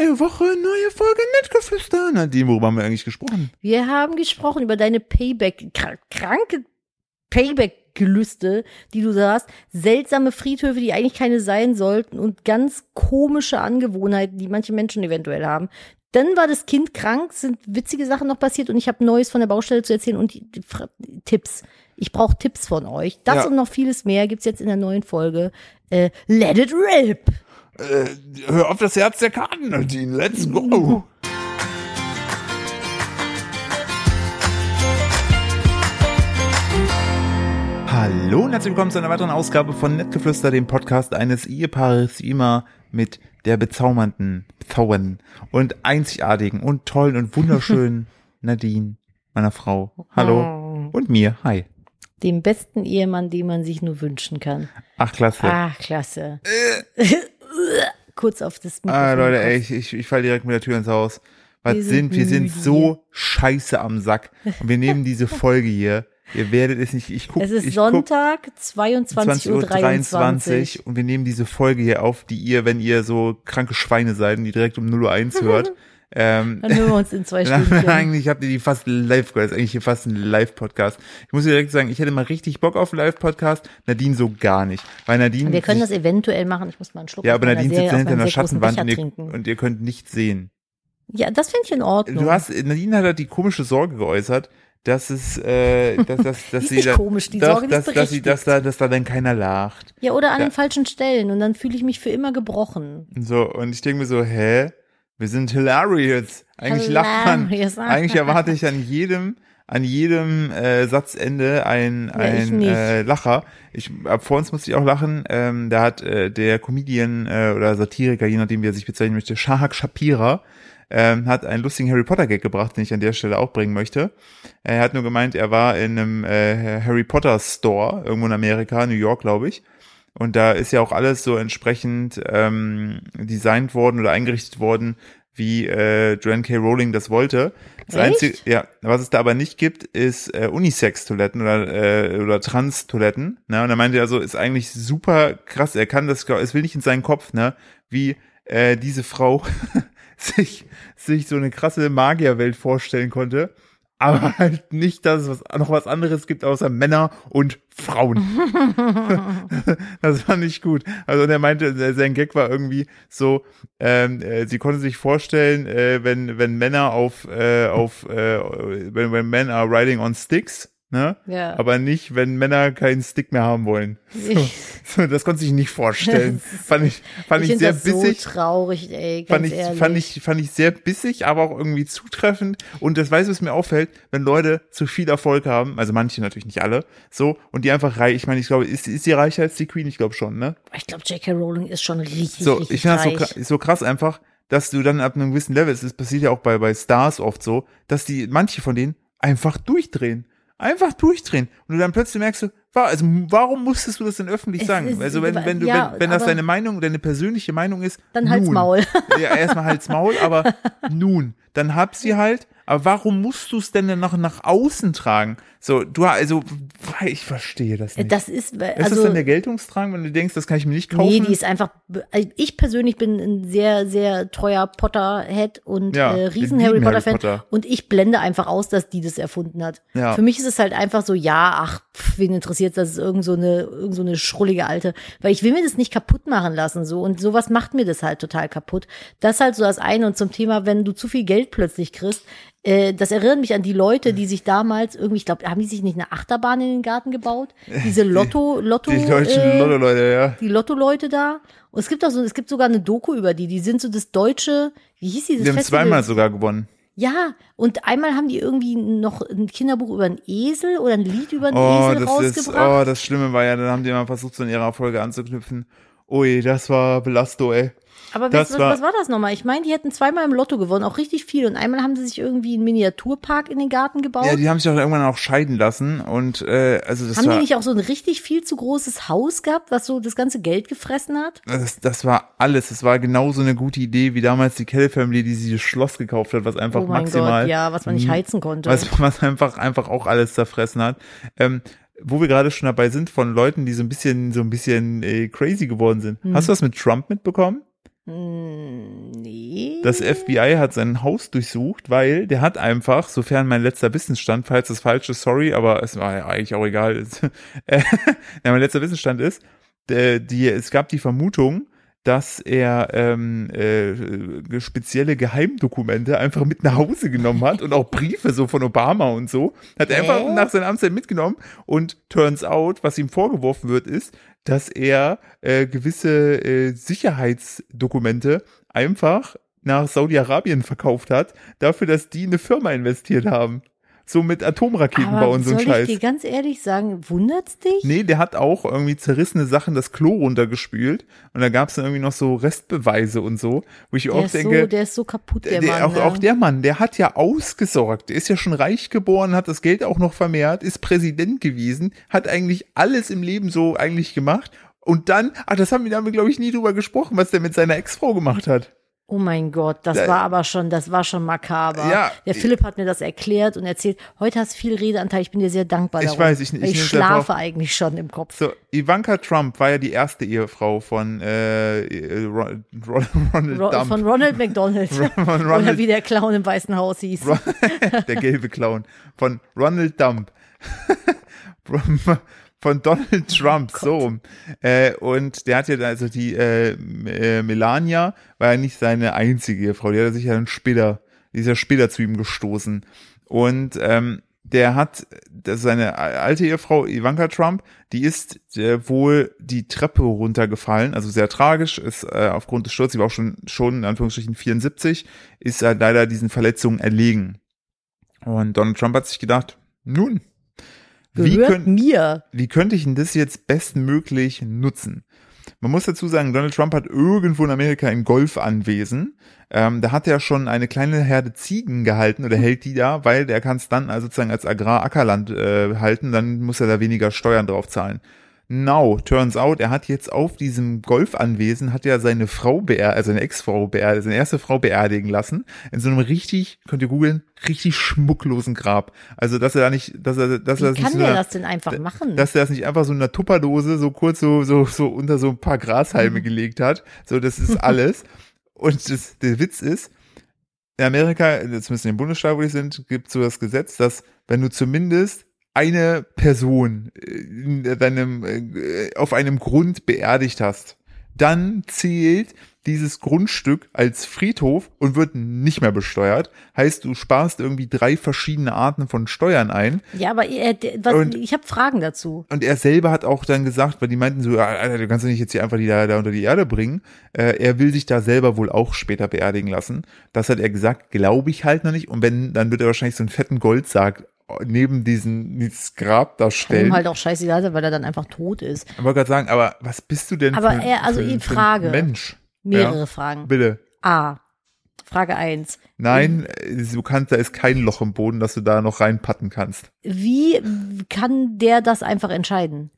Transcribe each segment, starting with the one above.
Neue Woche, neue Folge Nettgeflüster. Nadine, worüber haben wir eigentlich gesprochen? Wir haben gesprochen über deine Payback, kr- kranke Payback-Gelüste, die du da hast. Seltsame Friedhöfe, die eigentlich keine sein sollten und ganz komische Angewohnheiten, die manche Menschen eventuell haben. Dann war das Kind krank, sind witzige Sachen noch passiert und ich habe Neues von der Baustelle zu erzählen und die, die, Fra- Tipps. Ich brauche Tipps von euch. Das Ja. und noch vieles mehr gibt's jetzt in der neuen Folge. Äh, Let it rip. Äh, hör auf das Herz der Karten, Nadine. Let's go. Hallo und herzlich willkommen zu einer weiteren Ausgabe von Nettgeflüster, dem Podcast eines Ehepaares, wie immer mit der bezaubernden, bezaubernden und einzigartigen und tollen und wunderschönen Nadine, meiner Frau. Hallo. Und mir. Hi. Dem besten Ehemann, den man sich nur wünschen kann. Ach, klasse. Ah, klasse. Kurz auf das Mikrofon. Ah, Leute, ey, ich, ich, ich fall direkt mit der Tür ins Haus. Was Wir sind, sind wir sind so scheiße am Sack. Und wir nehmen diese Folge hier. Ihr werdet es nicht, ich guck, Es ist Sonntag, 22.23 Uhr. 20.23 und wir nehmen diese Folge hier auf, die ihr, wenn ihr so kranke Schweine seid und die direkt um 0.01 Uhr hört, ähm, Dann hören wir uns in zwei Stunden. eigentlich habt ihr die fast live gehört. Das ist eigentlich hier fast ein Live-Podcast. Ich muss dir direkt sagen, ich hätte mal richtig Bock auf einen Live-Podcast. Nadine so gar nicht. Weil Nadine. Wir können das eventuell machen. Ich muss mal einen Schluck ja, aber Nadine sitzt hinter einer Schattenwand und ihr, trinken. und ihr könnt nichts sehen. Ja, das finde ich in Ordnung. Du hast, Nadine hat halt die komische Sorge geäußert, dass es, äh, dass, dass, dass sie da, komisch, die doch, Sorge, dass, ist dass sie, dass da, dass da dann keiner lacht. ja, oder an Ja. den falschen Stellen und dann fühle ich mich für immer gebrochen. So, und ich denke mir so, hä? Wir sind hilarious. Eigentlich lacht man, Hilarious. eigentlich erwarte ich an jedem, an jedem äh, Satzende ein, Ja, ich ein nicht. äh, Lacher. Ich ab vor uns musste ich auch lachen. Ähm, da hat äh, der Comedian äh, oder Satiriker, je nachdem wie er sich bezeichnen möchte, Shahak Shapira, ähm, hat einen lustigen Harry Potter Gag gebracht, den ich an der Stelle auch bringen möchte. Er hat nur gemeint, er war in einem äh, Harry Potter Store irgendwo in Amerika, New York, glaube ich. Und da ist ja auch alles so entsprechend ähm, designt worden oder eingerichtet worden, wie äh, Joanne K. Rowling das wollte. Das Echt? einzige, ja, was es da aber nicht gibt, ist äh, Unisex-Toiletten oder äh, oder Trans-Toiletten. Ne? Und er meinte also, ist eigentlich super krass. Er kann das, es will nicht in seinen Kopf, ne, wie äh, diese Frau sich sich so eine krasse Magierwelt vorstellen konnte. Aber halt nicht, dass es was, noch was anderes gibt außer Männer und Frauen. das fand ich gut. Also und er meinte, äh, sein Gag war irgendwie so, ähm, äh, sie konnte sich vorstellen, äh, wenn wenn Männer auf äh, auf äh, wenn when men are riding on sticks, ne? Ja. Aber nicht, wenn Männer keinen Stick mehr haben wollen. So, so, das konnte ich nicht vorstellen. fand ich fand ich, ich sehr das bissig. so traurig, ey, Fand ich, ehrlich. fand, ich, fand ich sehr bissig, aber auch irgendwie zutreffend. Und das weiß, was mir auffällt, wenn Leute zu viel Erfolg haben, also manche natürlich nicht alle, so, und die einfach reich, ich meine, ich glaube, ist, ist sie reicher als die Queen? Ich glaube schon, ne? ich glaube, J.K. Rowling ist schon richtig, So, richtig ich finde das so, so krass einfach, dass du dann ab einem gewissen Level, das passiert ja auch bei, bei Stars oft so, dass die, manche von denen einfach durchdrehen. Einfach durchdrehen. Und du dann plötzlich merkst du, wa- also warum musstest du das denn öffentlich Es sagen? ist- also wenn, wenn du, ja, wenn, wenn das deine Meinung, deine persönliche Meinung ist, Dann halt's nun. Maul. Ja, erstmal halt's Maul, aber nun, dann hab sie halt. Aber warum musst du es denn dann noch nach außen tragen? So, du, also, ich verstehe das nicht. Das ist, ist das also, dann der Geltungsdrang, wenn du denkst, das kann ich mir nicht kaufen? nee, die ist einfach, also ich persönlich bin ein sehr, sehr treuer Potterhead und Ja, äh, riesen Harry Harry Potter und ich blende einfach aus, dass die das erfunden hat. Ja. Für mich ist es halt einfach so, ja, ach, wen interessiert das, ist irgend so eine, irgend so eine schrullige Alte, weil ich will mir das nicht kaputt machen lassen, so, und sowas macht mir das halt total kaputt. Das halt so das eine und zum Thema, wenn du zu viel Geld plötzlich kriegst, äh, das erinnert mich an die Leute, die sich damals irgendwie, ich glaube, haben die sich nicht eine Achterbahn in den Garten gebaut? Diese Lotto, Lotto, die deutschen äh, Lotto-Leute, ja. die Lotto-Leute da. Und es gibt auch so, es gibt sogar eine Doku über die. Die sind so das deutsche, wie hieß die, das Die haben Festival? zweimal sogar gewonnen. Ja, und einmal haben die irgendwie noch ein Kinderbuch über einen Esel oder ein Lied über einen Oh, Esel das ist, rausgebracht. oh, das Schlimme war ja, dann haben die mal versucht, so in ihrer Folge anzuknüpfen. Ui, das war Belasto, ey. Aber das was, war- was war das nochmal? Ich meine, die hätten zweimal im Lotto gewonnen, auch richtig viel. Und einmal haben sie sich irgendwie einen Miniaturpark in den Garten gebaut. Ja, die haben sich auch irgendwann auch scheiden lassen und äh, also das haben war die nicht auch so ein richtig viel zu großes Haus gehabt, was so das ganze Geld gefressen hat? das, das war alles. Das war genauso eine gute Idee wie damals die Kelly Family, die dieses Schloss gekauft hat, was einfach oh mein maximal Gott, ja, was man nicht Mhm. heizen konnte. was, was einfach, einfach auch alles zerfressen hat. Ähm, wo wir gerade schon dabei sind von Leuten, die so ein bisschen, so ein bisschen äh, crazy geworden sind. Hm. Hast du was mit Trump mitbekommen? Hm, nee. Das FBI hat sein Haus durchsucht, weil der hat einfach, sofern mein letzter Wissensstand, falls das falsch ist, sorry, aber es war ja eigentlich auch egal. Äh, ja, mein letzter Wissensstand ist, die, es gab die Vermutung, dass er ähm, äh, spezielle Geheimdokumente einfach mit nach Hause genommen hat und auch Briefe so von Obama und so. Hat er einfach nach seiner Amtszeit mitgenommen und turns out, was ihm vorgeworfen wird, ist, dass er äh, gewisse äh, Sicherheitsdokumente einfach nach Saudi-Arabien verkauft hat, dafür, dass die in eine Firma investiert haben. So mit Atomraketen Aber bauen, so ein soll Scheiß. ich dir ganz ehrlich sagen, wundert's dich? Nee, der hat auch irgendwie zerrissene Sachen das Klo runtergespült und da gab es dann irgendwie noch so Restbeweise und so, wo ich der, auch denke, so, der ist so kaputt, der, der, Mann. auch, ne? auch der Mann, der hat ja ausgesorgt, der ist ja schon reich geboren, hat das Geld auch noch vermehrt, ist Präsident gewesen, hat eigentlich alles im Leben so eigentlich gemacht und dann, ach, das haben wir, da haben wir glaube ich nie drüber gesprochen, was der mit seiner Ex-Frau gemacht hat. Oh mein Gott, das Da- war aber schon, das war schon makaber. Ja. der Philipp hat mir das erklärt und erzählt, heute hast du viel Redeanteil, ich bin dir sehr dankbar Ich darum. weiß, ich- ich ich schlafe eigentlich schon im Kopf. So, Ivanka Trump war ja die erste Ehefrau von äh, äh, Ron, Ron, Ronald Ro Dump. von Ronald McDonald. Von Oder Ronald wie der Clown im Weißen Haus hieß. Ron- der gelbe Clown von Ronald Dump. von Donald Trump, so rum. Äh, und der hat ja also die äh, äh, Melania, war ja nicht seine einzige Ehefrau, die hat sich ja dann später, die ist ja später zu ihm gestoßen. Und ähm, der hat, das seine alte Ehefrau Ivanka Trump, die ist äh, wohl die Treppe runtergefallen, also sehr tragisch, ist äh, aufgrund des Sturzes, sie war auch schon, schon in Anführungsstrichen 74, ist er leider diesen Verletzungen erlegen. Und Donald Trump hat sich gedacht, nun, wie, Gehört könnt, mir. wie könnte ich denn das jetzt bestmöglich nutzen? Man muss dazu sagen, Donald Trump hat irgendwo in Amerika ein Golfanwesen. Ähm, da hat er schon eine kleine Herde Ziegen gehalten oder hält die da, weil der kann es dann also sozusagen als Agrarackerland äh, halten, dann muss er da weniger Steuern drauf zahlen. Now, turns out, er hat jetzt auf diesem Golfanwesen, hat er seine Frau beerdigt, also seine Ex-Frau beerdigt, seine erste Frau beerdigen lassen, in so einem richtig, könnt ihr googeln, richtig schmucklosen Grab. Also, dass er da nicht, dass er, dass er Wie das nicht kann so der das denn einfach machen? dass er das nicht einfach so in einer Tupperdose so kurz so, so, so unter so ein paar Grashalme gelegt hat. So, das ist alles. Und das, der Witz ist, in Amerika, zumindest in dem Bundesstaat, wo die sind, gibt so das Gesetz, dass wenn du zumindest eine Person äh, in deinem, äh, auf einem Grund beerdigt hast, dann zählt dieses Grundstück als Friedhof und wird nicht mehr besteuert. Heißt, du sparst irgendwie drei verschiedene Arten von Steuern ein. ja, aber er, der, was, Und- ich habe Fragen dazu. Und er selber hat auch dann gesagt, weil die meinten so, ja, Alter, du kannst doch nicht jetzt hier einfach die da, da unter die Erde bringen. Äh, er will sich da selber wohl auch später beerdigen lassen. Das hat er gesagt, glaube ich halt noch nicht. Und wenn, dann wird er wahrscheinlich so einen fetten Goldsarg neben diesen, dieses Grab da Kann ihm stellen. halt auch scheißegal sein, weil er dann einfach tot ist. Ich wollte gerade sagen, aber was bist du denn Aber für, er- also für, für Frage. ein Mensch? Mehrere Ja, Fragen. bitte. A. Frage 1. Nein, du kannst, da ist kein Loch im Boden, dass du da noch reinpatten kannst. Wie kann der das einfach entscheiden?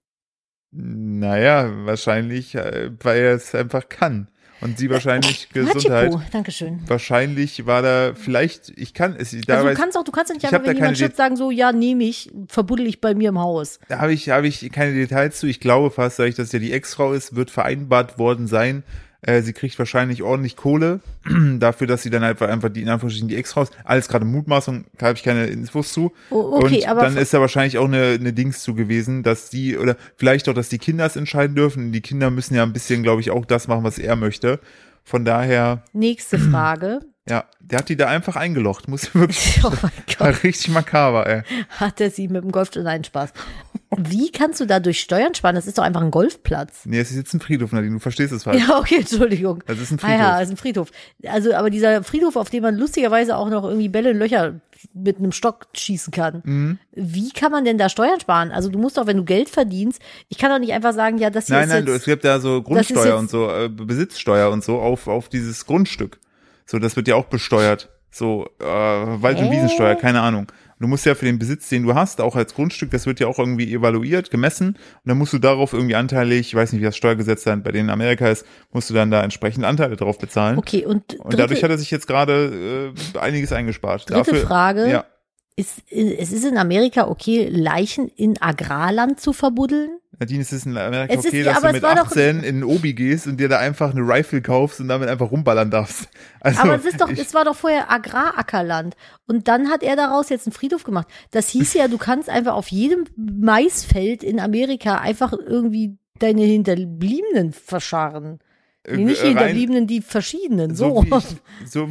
Naja, wahrscheinlich, äh, weil er es einfach kann. Und sie wahrscheinlich Gesundheit. Hatschipu, Dankeschön. Wahrscheinlich war da vielleicht, ich kann es, da, Also du weiß, kannst auch, du kannst ja nicht ich einfach, wenn jemand stirbt, sagen so, ja, nehme ich, verbuddel ich bei mir im Haus. da habe ich, habe ich keine Details zu. Ich glaube fast, dass ja die Ex-Frau ist, wird vereinbart worden sein. Äh, sie kriegt wahrscheinlich ordentlich Kohle dafür, dass sie dann einfach, einfach die, in Anführungsstrichen die Ex-Frau ist. Alles gerade Mutmaßung, da habe ich keine Infos zu. Oh, okay, Und aber dann ist da wahrscheinlich auch eine, eine Dings zu gewesen, dass die, oder vielleicht auch, dass die Kinder es entscheiden dürfen. Die Kinder müssen ja ein bisschen, glaube ich, auch das machen, was er möchte. Von daher, Nächste Frage. ja, der hat die da einfach eingelocht. Muss wirklich, oh mein war Gott, richtig makaber, ey. hat er sie mit dem Golf, nein, Spaß. Wie kannst du dadurch Steuern sparen? Das ist doch einfach ein Golfplatz. Nee, es ist jetzt ein Friedhof, Nadine, du verstehst es falsch. Ja, okay, Entschuldigung. Das ist ein Ah ja, Friedhof. ist ein Friedhof. Also, aber dieser Friedhof, auf dem man lustigerweise auch noch irgendwie Bälle in Löcher mit einem Stock schießen kann. Mhm. Wie kann man denn da Steuern sparen? Also du musst doch, wenn du Geld verdienst, ich kann doch nicht einfach sagen, ja, das hier Nein, ist nein, du, jetzt, es gibt ja so Grundsteuer und so, äh, Besitzsteuer und so auf, auf dieses Grundstück. So, das wird ja auch besteuert. So, äh, Wald- und Äh? Wiesensteuer, keine Ahnung. Du musst ja für den Besitz, den du hast, auch als Grundstück, das wird ja auch irgendwie evaluiert, gemessen. Und dann musst du darauf irgendwie anteilig, ich weiß nicht, wie das Steuergesetz dann bei denen in Amerika ist, musst du dann da entsprechend Anteile drauf bezahlen. Okay, und, Und dadurch hat er sich jetzt gerade äh, einiges eingespart. Dritte Dafür, Frage. Ja, Ist, es ist in Amerika okay, Leichen in Agrarland zu verbuddeln? Nadine, es ist in Amerika Es ist- okay, ja, dass du mit war doch- 18 in Obi gehst und dir da einfach eine Rifle kaufst und damit einfach rumballern darfst. Also, Aber es ist doch, ich, es war doch vorher Agrarackerland. Und dann hat er daraus jetzt einen Friedhof gemacht. Das hieß ja, du kannst einfach auf jedem Maisfeld in Amerika einfach irgendwie deine Hinterbliebenen verscharren. Nee, nicht die äh, Hinterbliebenen, die verschiedenen. So. so, wie ich, so,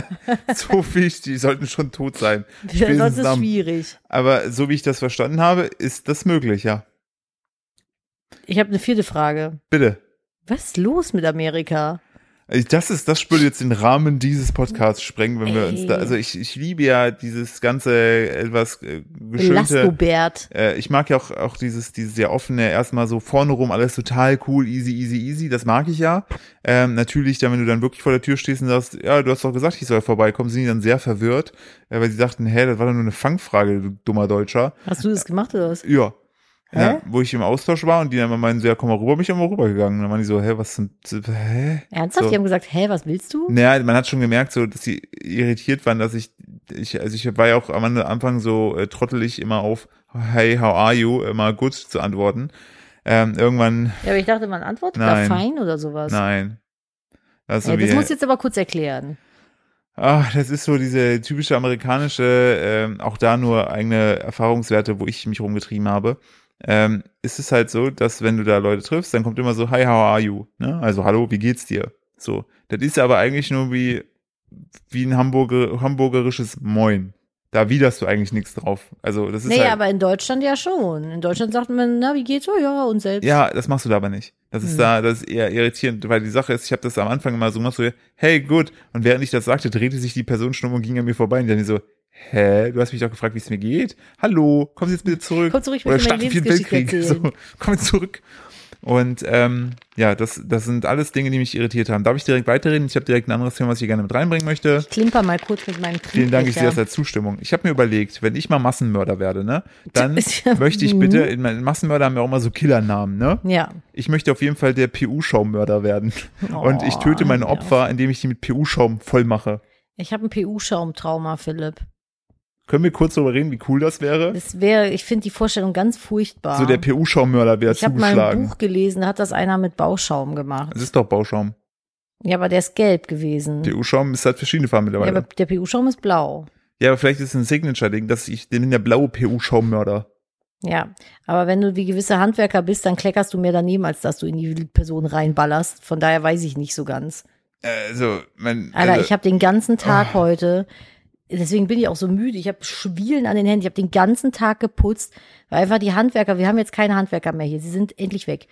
so wie ich, die sollten schon tot sein. Spätestens ist schwierig. Aber so wie ich das verstanden habe, ist das möglich, ja. Ich habe eine vierte Frage. Bitte. Was ist los mit Amerika? Also Das ist, das würde jetzt den Rahmen dieses Podcasts sprengen, wenn wir uns da, Ey. also ich, ich liebe ja dieses ganze etwas äh, geschönte, äh, ich mag ja auch, auch dieses, dieses sehr offene, erstmal so vorne rum, alles total cool, easy, easy, easy, das mag ich ja. Ähm, natürlich, dann, wenn du dann wirklich vor der Tür stehst und sagst, ja, du hast doch gesagt, ich soll vorbeikommen, sind die dann sehr verwirrt, äh, weil sie dachten, hä, das war doch nur eine Fangfrage, du dummer Deutscher. Hast du das gemacht oder was? Ja. Ja, wo ich im Austausch war und die dann immer meinen, so, ja, komm mal rüber, bin ich immer rübergegangen. Und dann waren die so, hä, was sind, hä? Ernsthaft? So. Die haben gesagt, hä, was willst du? Naja, man hat schon gemerkt, so, dass sie irritiert waren, dass ich, ich, also ich war ja auch am Anfang so äh, trottelig immer auf Hey, how are you? immer gut zu antworten. Ähm, irgendwann, Ja, aber ich dachte, man antwortet Nein. da fein oder sowas. nein. Also Ja, das musst du jetzt aber kurz erklären. ach, das ist so diese typische amerikanische, ähm, auch da nur eigene Erfahrungswerte, wo ich mich rumgetrieben habe. Ähm, ist es halt so, dass wenn du da Leute triffst, dann kommt immer so, hi, how are you? Ne? Also, hallo, wie geht's dir? So. Das ist aber eigentlich nur wie, wie ein Hamburger, hamburgerisches Moin. Da widerst du eigentlich nichts drauf. Also, das ist Nee, halt, aber in Deutschland ja schon. In Deutschland sagt man, na, wie geht's? Oh ja, und selbst. ja, das machst du da aber nicht. Das ist Hm. da, das ist eher irritierend, weil die Sache ist, ich habe das am Anfang immer so gemacht, so, hey, gut. Und während ich das sagte, drehte sich die Person schon um und ging an mir vorbei und dann so, hä, du hast mich doch gefragt, wie es mir geht. Hallo, komm jetzt bitte zurück. Komm zurück, ich Oder meine den Lebensgeschichte Weltkrieg. So, komm jetzt zurück. Und ähm, ja, das, das sind alles Dinge, die mich irritiert haben. Darf ich direkt weiterreden? Ich habe direkt ein anderes Thema, was ich gerne mit reinbringen möchte. Ich klimper mal kurz mit meinem Vielen Dank, ich sehe das als Zustimmung. Ich habe mir überlegt, wenn ich mal Massenmörder werde, ne, dann ja- möchte ich bitte, in meinen Massenmörder haben ja auch immer so Killernamen, ne? Ja. Ich möchte auf jeden Fall der PU-Schaumörder werden. Und ich töte meine ja. Opfer, indem ich die mit PU-Schaum voll mache. Ich habe ein PU-Schaumtrauma, Philipp. Können wir kurz darüber reden, wie cool das wäre? Das wäre, ich finde die Vorstellung ganz furchtbar. So der PU-Schaummörder wäre ich habe mal ein zugeschlagen. Buch gelesen, da hat das einer mit Bauschaum gemacht. Das ist doch Bauschaum. Ja, aber der ist gelb gewesen. PU-Schaum ist halt verschiedene Farben ja, mittlerweile. aber der PU-Schaum ist blau. Ja, aber vielleicht ist es ein Signature-Ding, dass ich bin der blaue PU-Schaummörder. Ja, aber wenn du wie gewisse Handwerker bist, dann kleckerst du mehr daneben, als dass du in die Person reinballerst. Von daher weiß ich nicht so ganz. Also, mein, Alter, also, ich habe den ganzen Tag Ah. heute, deswegen bin ich auch so müde. Ich habe Schwielen an den Händen. Ich habe den ganzen Tag geputzt, weil einfach die Handwerker, wir haben jetzt keine Handwerker mehr hier. Sie sind endlich weg.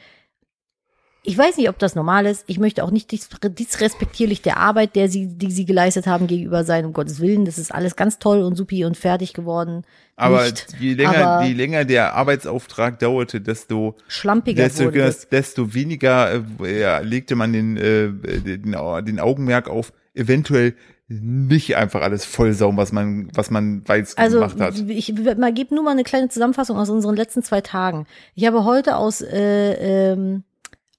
Ich weiß nicht, ob das normal ist. Ich möchte auch nicht dis disrespektierlich der Arbeit, der sie, die sie geleistet haben, gegenüber sein. Um Gottes Willen, das ist alles ganz toll und supi und fertig geworden. aber nicht, je länger, aber- je länger der Arbeitsauftrag dauerte, desto Schlampiger desto, wurde desto weniger äh, ja, legte man den, äh, den, den Augenmerk auf eventuell nicht einfach alles voll saugen, was man, was man weiß Also gemacht hat. ich mal gebe nur mal eine kleine Zusammenfassung aus unseren letzten zwei Tagen. Ich habe heute aus äh, ähm,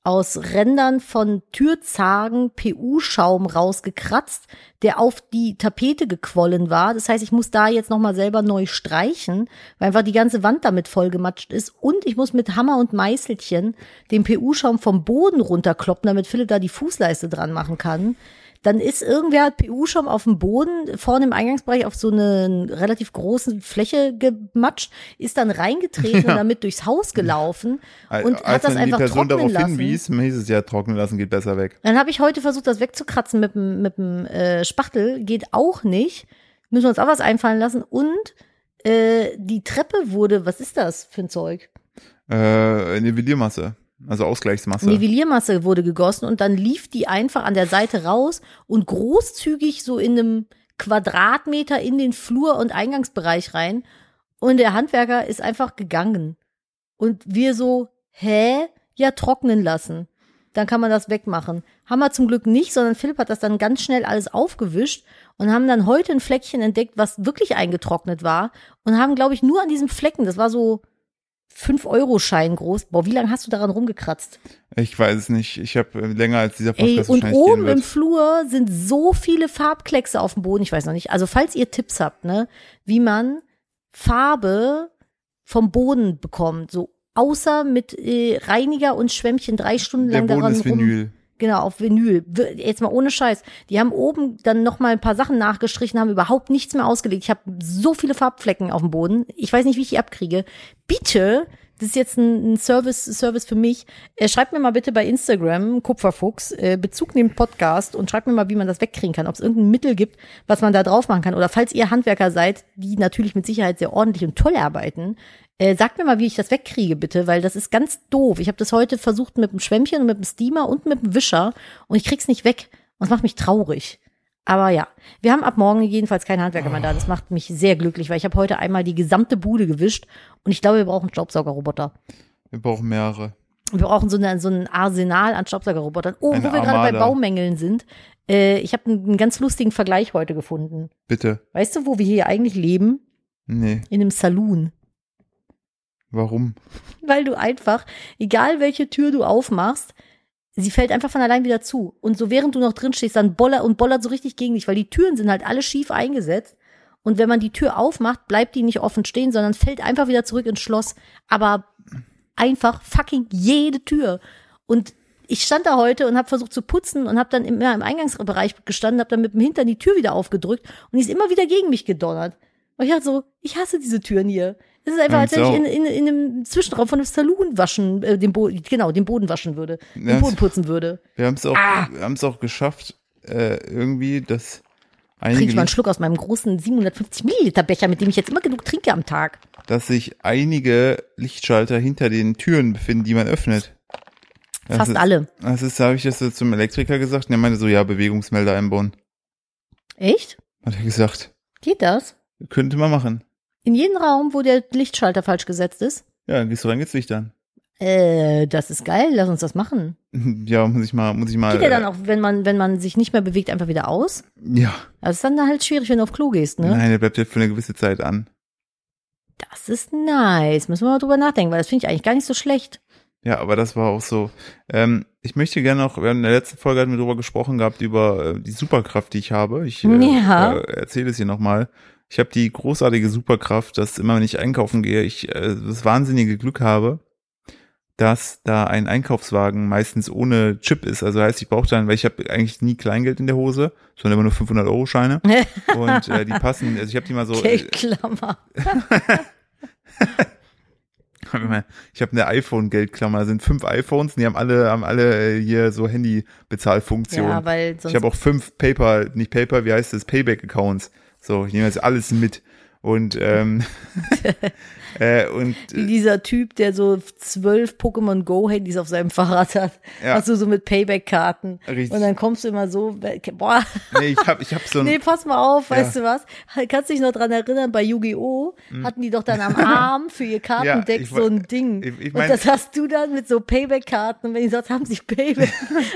aus Rändern von Türzagen PU-Schaum rausgekratzt, der auf die Tapete gequollen war. Das heißt, ich muss da jetzt nochmal selber neu streichen, weil einfach die ganze Wand damit vollgematscht ist. Und ich muss mit Hammer und Meißelchen den PU-Schaum vom Boden runterkloppen, damit Philipp da die Fußleiste dran machen kann. Dann ist irgendwer hat PU-Schaum auf dem Boden, vorne im Eingangsbereich auf so eine relativ große Fläche gematscht, ist dann reingetreten und damit durchs Haus gelaufen und Als hat das dann die einfach Person trocknen darauf lassen. hinwies, hieß es ja, trocknen lassen geht besser weg. Dann habe ich heute versucht, das wegzukratzen mit dem, mit dem äh, Spachtel. Geht auch nicht. Müssen wir uns auch was einfallen lassen. Und äh, die Treppe wurde, was ist das für ein Zeug? Äh, Nivelliermasse, also Ausgleichsmasse. Nivelliermasse wurde gegossen und dann lief die einfach an der Seite raus und großzügig so in einem Quadratmeter in den Flur und Eingangsbereich rein. Und der Handwerker ist einfach gegangen. Und wir so, hä? Ja, trocknen lassen. Dann kann man das wegmachen. Haben wir zum Glück nicht, sondern Philipp hat das dann ganz schnell alles aufgewischt und haben dann heute ein Fleckchen entdeckt, was wirklich eingetrocknet war und haben, glaube ich, nur an diesem Flecken, das war so 5-Euro-Schein groß. Boah, wie lange hast du daran rumgekratzt? Ich weiß es nicht. Ich habe äh, länger als dieser Ey, Podcast und wahrscheinlich oben im Flur sind so viele Farbkleckse auf dem Boden. Ich weiß noch nicht. Also, falls ihr Tipps habt, ne, wie man Farbe vom Boden bekommt. So außer mit äh, Reiniger und Schwämmchen drei Stunden Der lang Boden daran ist rum. Genau, auf Vinyl. Jetzt mal ohne Scheiß. Die haben oben dann noch mal ein paar Sachen nachgestrichen, haben überhaupt nichts mehr ausgelegt. Ich habe so viele Farbflecken auf dem Boden. Ich weiß nicht, wie ich die abkriege. Bitte, das ist jetzt ein, ein Service, Service für mich. Äh, schreibt mir mal bitte bei Instagram, Kupferfuchs, äh, Bezug neben Podcast und schreibt mir mal, wie man das wegkriegen kann. Ob es irgendein Mittel gibt, was man da drauf machen kann. Oder falls ihr Handwerker seid, die natürlich mit Sicherheit sehr ordentlich und toll arbeiten, äh, sagt mir mal, wie ich das wegkriege, bitte, weil das ist ganz doof. Ich habe das heute versucht mit dem Schwämmchen und mit dem Steamer und mit dem Wischer und ich krieg's nicht weg. Und es macht mich traurig. Aber ja, wir haben ab morgen jedenfalls keinen Handwerker mehr da. Das macht mich sehr glücklich, weil ich habe heute einmal die gesamte Bude gewischt und ich glaube, wir brauchen Staubsaugerroboter. Wir brauchen mehrere. Wir brauchen so, eine, so ein Arsenal an Staubsaugerrobotern. Oh, Eine wo wir gerade bei. Baumängeln sind. Äh, ich habe einen, einen ganz lustigen Vergleich heute gefunden. Bitte. Weißt du, wo wir hier eigentlich leben? Nee. In einem Saloon. Warum? weil du einfach, egal welche Tür du aufmachst, sie fällt einfach von allein wieder zu. Und so während du noch drin stehst, dann bollert und bollert so richtig gegen dich, weil die Türen sind halt alle schief eingesetzt. Und wenn man die Tür aufmacht, bleibt die nicht offen stehen, sondern fällt einfach wieder zurück ins Schloss. Aber einfach fucking jede Tür. Und ich stand da heute und habe versucht zu putzen und habe dann immer im Eingangsbereich gestanden, habe dann mit dem Hintern die Tür wieder aufgedrückt und die ist immer wieder gegen mich gedonnert. Und ich dachte so, ich hasse diese Türen hier. Es ist einfach, als wenn ich in, in, in einem Zwischenraum von einem Saloon waschen, äh, den Boden, genau, den Boden waschen würde, den Ja, Boden putzen würde. Wir haben es auch, Ah. wir haben es auch geschafft, äh, irgendwie, dass Trinke einige, ich mal einen Schluck aus meinem großen 750 Milliliter Becher, mit dem ich jetzt immer genug trinke am Tag. dass sich einige Lichtschalter hinter den Türen befinden, die man öffnet. Das Fast ist, alle. Das ist, da habe ich das so zum Elektriker gesagt und der meinte so, ja, Bewegungsmelder einbauen. Echt? Hat er gesagt. Geht das? Könnte man machen. In jedem Raum, wo der Lichtschalter falsch gesetzt ist? Ja, dann gehst du rein, geht's Licht an. Äh, das ist geil, lass uns das machen. Ja, muss ich mal, muss ich mal. Geht der dann äh, auch, wenn man, wenn man sich nicht mehr bewegt, einfach wieder aus? Ja. Das ist dann halt schwierig, wenn du auf Klo gehst, ne? Nein, der bleibt ja für eine gewisse Zeit an. Das ist nice. Müssen wir mal drüber nachdenken, weil das finde ich eigentlich gar nicht so schlecht. Ja, aber das war auch so. Ähm, ich möchte gerne noch, wir haben in der letzten Folge hatten wir darüber gesprochen gehabt, über äh, die Superkraft, die ich habe. Ich äh, Ja. äh, erzähle es hier nochmal. Ich habe die großartige Superkraft, dass immer, wenn ich einkaufen gehe, ich äh, das wahnsinnige Glück habe, dass da ein Einkaufswagen meistens ohne Chip ist. Also heißt, ich brauche dann, weil ich habe eigentlich nie Kleingeld in der Hose, sondern immer nur 500 Euro Scheine. Und äh, die passen, also ich habe die mal so, äh, Geldklammer. Ich habe eine iPhone-Geldklammer, da sind fünf iPhones und die haben alle, haben alle äh, hier so Handy-Bezahlfunktionen. Ja, weil sonst ich habe auch fünf Paper, nicht Paper, wie heißt das, Payback-Accounts. So, ich nehme jetzt alles mit. Und ähm, äh, und wie dieser Typ, der so zwölf Pokémon Go Handys auf seinem Fahrrad hat. Ja. Hast du so mit Payback-Karten. Und dann kommst du immer so, boah, nee, ich habe ich hab so ein nee, pass mal auf, Ja. weißt du was? Kannst dich noch dran erinnern, bei Yu-Gi-Oh! hatten die doch dann am Arm für ihr Kartendeck ich so ein Ding. ich- ich mein- und das hast du dann mit so Payback-Karten. Und wenn die sagst, haben sie Payback.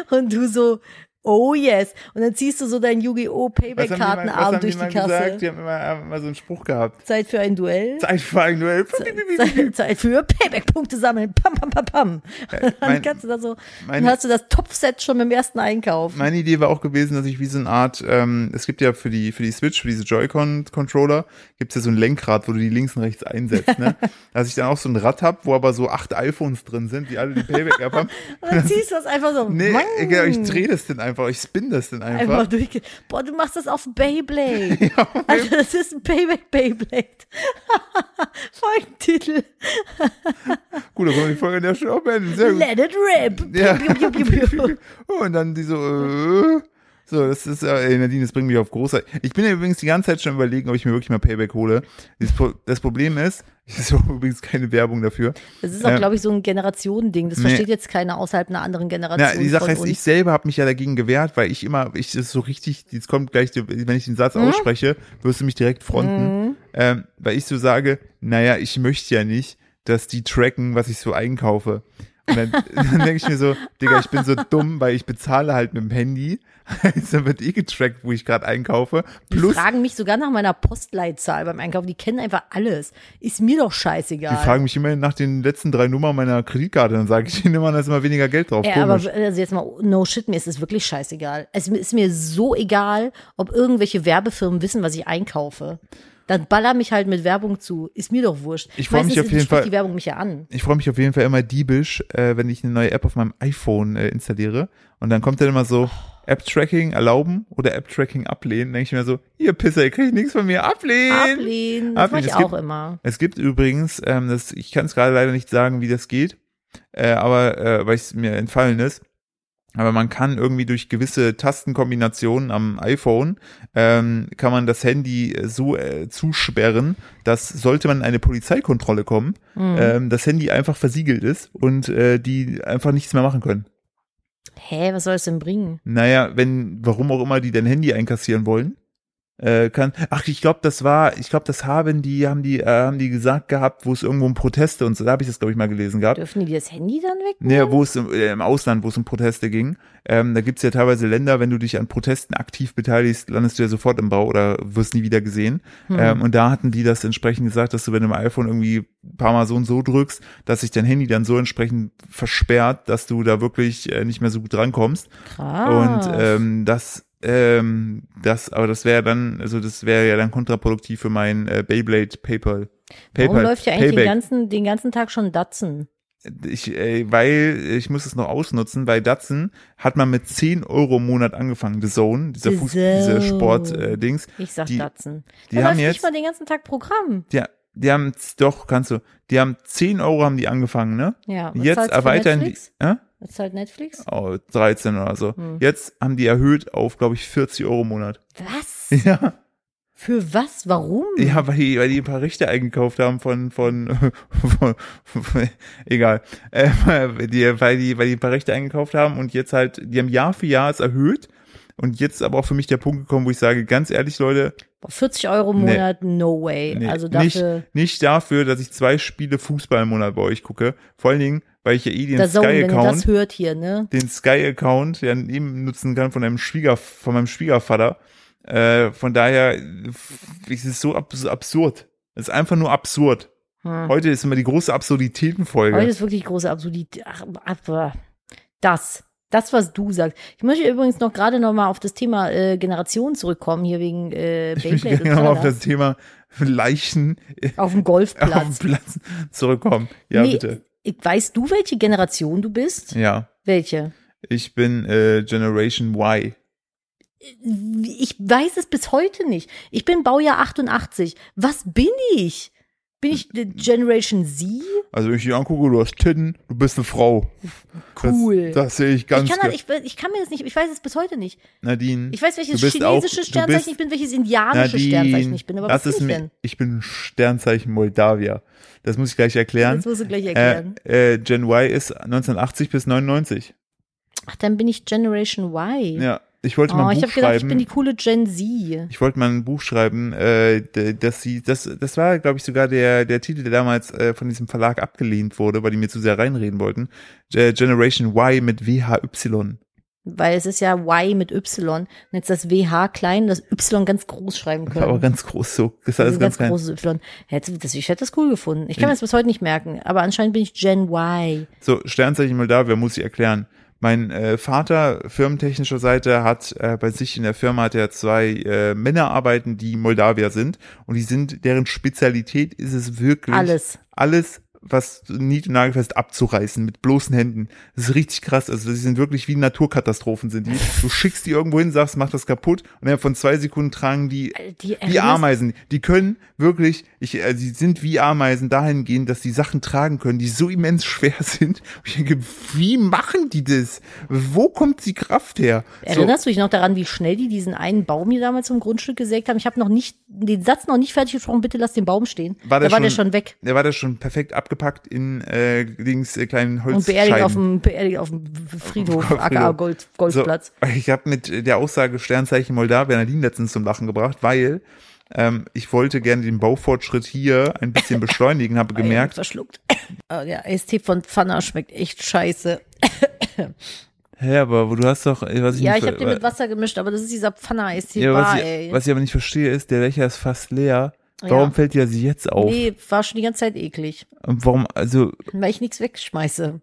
und du so, oh yes. Und dann ziehst du so dein Yu-Gi-Oh! die durch die Kasse. gesagt? Die haben immer, immer so einen Spruch gehabt. Zeit für ein Duell. Zeit für ein Duell. Zeit, Zeit für Payback-Punkte sammeln. Pam, pam, pam, pam. dann mein- kannst du da so, meine- dann hast du das Topset schon beim ersten Einkauf. Meine Idee war auch gewesen, dass ich wie so eine Art, ähm, es gibt ja für die für die Switch, für diese Joy-Con-Controller, gibt es ja so ein Lenkrad, wo du die links und rechts einsetzt, ne? Dass ich dann auch so ein Rad hab, wo aber so acht iPhones drin sind, die alle die Payback-App haben. Und dann ziehst du das einfach so. Nee, Mang. genau, ich drehe das dann einfach, ich spin das dann einfach. Einfach durch. Boah, du machst das auf Beyblade. also, das ist ein Payback Beyblade. Folgentitel. Gut, da kommen die Folge der Show beenden. Sehr gut. Let it rip. Ja. Piu. Und dann die so, äh, so, das ist, äh, Nadine, das bringt mich auf große. Ich bin ja übrigens die ganze Zeit schon überlegen, ob ich mir wirklich mal Payback hole. Das, Pro- das Problem ist, das ist übrigens keine Werbung dafür. Das ist auch, Ähm, glaube ich, so ein Generationending. Das nee. versteht jetzt keiner außerhalb einer anderen Generation. Ja, die Sache ist, uns. ich selber habe mich ja dagegen gewehrt, weil ich immer, ich das ist so richtig, jetzt kommt gleich, wenn ich den Satz Mhm. ausspreche, wirst du mich direkt fronten, ähm, weil ich so sage, naja, ich möchte ja nicht, dass die tracken, was ich so einkaufe. Und dann, dann denke ich mir so, Digga, ich bin so dumm, weil ich bezahle halt mit dem Handy. Also wird eh getrackt, wo ich gerade einkaufe. Die Plus, fragen mich sogar nach meiner Postleitzahl beim Einkaufen. Die kennen einfach alles. Ist mir doch scheißegal. die fragen mich immer nach den letzten drei Nummern meiner Kreditkarte. Dann sage ich ihnen immer, da ist immer weniger Geld drauf. Ja, aber also jetzt mal, no shit, mir ist es wirklich scheißegal. Es ist mir so egal, ob irgendwelche Werbefirmen wissen, was ich einkaufe. Dann baller mich halt mit Werbung zu. Ist mir doch wurscht. Ich freu mich auf jeden Fall- die Werbung mich ja an. Ich freue mich auf jeden Fall immer diebisch, äh, wenn ich eine neue App auf meinem iPhone äh, installiere. Und dann kommt dann immer so, App-Tracking erlauben oder App-Tracking ablehnen. Denke ich mir so, ihr Pisser, ihr kriegt nichts von mir, ablehnen. Ablehnen. Das mache Ablehnen. ich Es auch gibt- immer. Es gibt übrigens, ähm, das, ich kann es gerade leider nicht sagen, wie das geht, äh, aber äh, weil es mir entfallen ist. Aber man kann irgendwie durch gewisse Tastenkombinationen am iPhone ähm, kann man das Handy so äh, zusperren, dass sollte man in eine Polizeikontrolle kommen, Mhm. ähm, das Handy einfach versiegelt ist und äh, die einfach nichts mehr machen können. Hä, was soll es denn bringen? Naja, wenn, warum auch immer die dein Handy einkassieren wollen, äh, kann. Ach, ich glaube, das war, ich glaube, das haben die, haben die, äh, haben die gesagt gehabt, wo es irgendwo um Proteste und so, da habe ich das, glaube ich, mal gelesen gehabt. Dürfen die das Handy dann wegnehmen? Nee, wo es im, äh, im Ausland, wo es um Proteste ging. Ähm, da gibt's ja teilweise Länder, wenn du dich an Protesten aktiv beteiligst, landest du ja sofort im Bau oder wirst nie wieder gesehen. Hm. Ähm, und da hatten die das entsprechend gesagt, dass du, wenn du im iPhone irgendwie ein paar Mal so und so drückst, dass sich dein Handy dann so entsprechend versperrt, dass du da wirklich äh, nicht mehr so gut drankommst. Krass. Und ähm, das, ähm, das, aber das wäre dann, also das wäre ja dann kontraproduktiv für mein äh, Beyblade PayPal. Warum PayPal läuft ja eigentlich den ganzen, den ganzen Tag schon Datsen? Ich, äh, weil ich muss es noch ausnutzen. Bei Datsun hat man mit 10 Euro im Monat angefangen. The Zone, dieser The Fuß, diese. Sport-Dings. Ich sag Die- Datsen. die da haben jetzt- nicht mal den ganzen Tag Programm. die, die haben, doch, kannst du, die haben 10 Euro haben die angefangen, ne? Ja. was Jetzt erweitern die, äh? Was zahlt Netflix? Oh, 13 oder so. Hm. Jetzt haben die erhöht auf, glaube ich, 40 Euro im Monat. Was? Ja. Für was? Warum? Ja, weil die, weil die ein paar Rechte eingekauft haben von, von, von, von egal. Äh, die, weil die, weil die ein paar Rechte eingekauft haben und jetzt halt, die haben Jahr für Jahr es erhöht. Und jetzt ist aber auch für mich der Punkt gekommen, wo ich sage, ganz ehrlich, Leute, Boah, 40 Euro im Nee. Monat, no way. nee, also nicht, dafür, nicht dafür, dass ich zwei Spiele Fußball im Monat bei euch gucke. Vor allen Dingen, weil ich ja eh den Sky-Account, ne? den Sky-Account ja eben nutzen kann von einem Schwieger, von meinem Schwiegervater. Äh, von daher, es ist so abs absurd. Es ist einfach nur absurd. Hm. Heute ist immer die große Absurditätenfolge. Heute ist wirklich große Absurdität. Ach, das, das, was du sagst. Ich möchte übrigens noch gerade noch mal auf das Thema äh, Generation zurückkommen, hier wegen äh, ich möchte gerne auf das Thema Leichen auf dem auf Golfplatz. dem Platz zurückkommen. Ja, Nee, bitte. Ich- Weißt du, welche Generation du bist? Ja. Welche? Ich bin äh, Generation Y. Ich weiß es bis heute nicht. Ich bin Baujahr 88. Was bin ich? Bin ich die Generation Z? Also wenn ich dich angucke, du hast Titten, du bist eine Frau. Cool. Das, das sehe ich ganz Ich kann, ich, ich kann mir das nicht, ich weiß es bis heute nicht. Nadine. Ich weiß, welches auch- chinesische du Sternzeichen bist- ich bin, welches indianische Sternzeichen ich bin. Aber was ist bin ich mir, denn? ich bin Sternzeichen Moldawier. Das muss ich gleich erklären. Das musst du gleich erklären. Äh, äh, Gen Y ist 1980 bis 99. Ach, dann bin ich Generation Y. Ja, ich wollte oh, mal ein ich Buch habe gedacht, ich schreiben. bin die coole Gen Z. Ich wollte mal ein Buch schreiben, äh, dass sie, das, das war, glaube ich, sogar der, der Titel, der damals äh, von diesem Verlag abgelehnt wurde, weil die mir zu sehr reinreden wollten. Ge- Generation Y mit WHY. Weil es ist ja Y mit Y. Und jetzt das WH klein, das Y ganz groß schreiben können. Aber ganz groß so. Das ist alles ganz ganz großes Y. Hätte, das, ich hätte das cool gefunden. Ich kann mir das bis heute nicht merken, aber anscheinend bin ich Gen Y. So, Sternzeichen Moldawia muss ich erklären. Mein äh, Vater, firmentechnischer Seite, hat äh, bei sich in der Firma hat er zwei äh, Männer arbeiten, die Moldawier sind. Und die sind, deren Spezialität ist es wirklich, Alles. alles was nied- und nagelfest abzureißen mit bloßen Händen. Das ist richtig krass. Also die sind wirklich wie Naturkatastrophen sind die. Du schickst die irgendwo hin, sagst, mach das kaputt und innerhalb von zwei Sekunden tragen die Die wie Ameisen. Die können wirklich, ich, äh, sie sind wie Ameisen dahingehend, dass die Sachen tragen können, die so immens schwer sind. Und ich denke, wie machen die das? Wo kommt die Kraft her? Erinnerst du dich noch daran, wie schnell die diesen einen Baum hier damals zum Grundstück gesägt haben? Ich habe noch nicht den Satz noch nicht fertig gesprochen. Bitte lass den Baum stehen. War der da war der schon- schon weg Der war da schon perfekt abgepackt in äh, links äh, kleinen und Holzscheiben. beerdigt auf dem beerdigt auf dem Friedhof, aka Gold, Golfplatz. So, ich habe mit der Aussage Sternzeichen Moldawien Nadine letztens zum Lachen gebracht, weil ähm, ich wollte gerne den Baufortschritt hier ein bisschen beschleunigen, habe gemerkt, verschluckt. Oh, der Eistee von Pfanner schmeckt echt scheiße. hä, aber wo du hast doch, äh, was ich Ja, nicht ich habe den mit Wasser gemischt, aber das ist dieser Pfanner-Eistee ja, was, ich, ey. was ich aber nicht verstehe, ist, der Becher ist fast leer. Warum Ja. fällt dir das jetzt auf? Nee, war schon die ganze Zeit eklig, Und warum, also, weil ich nichts wegschmeiße.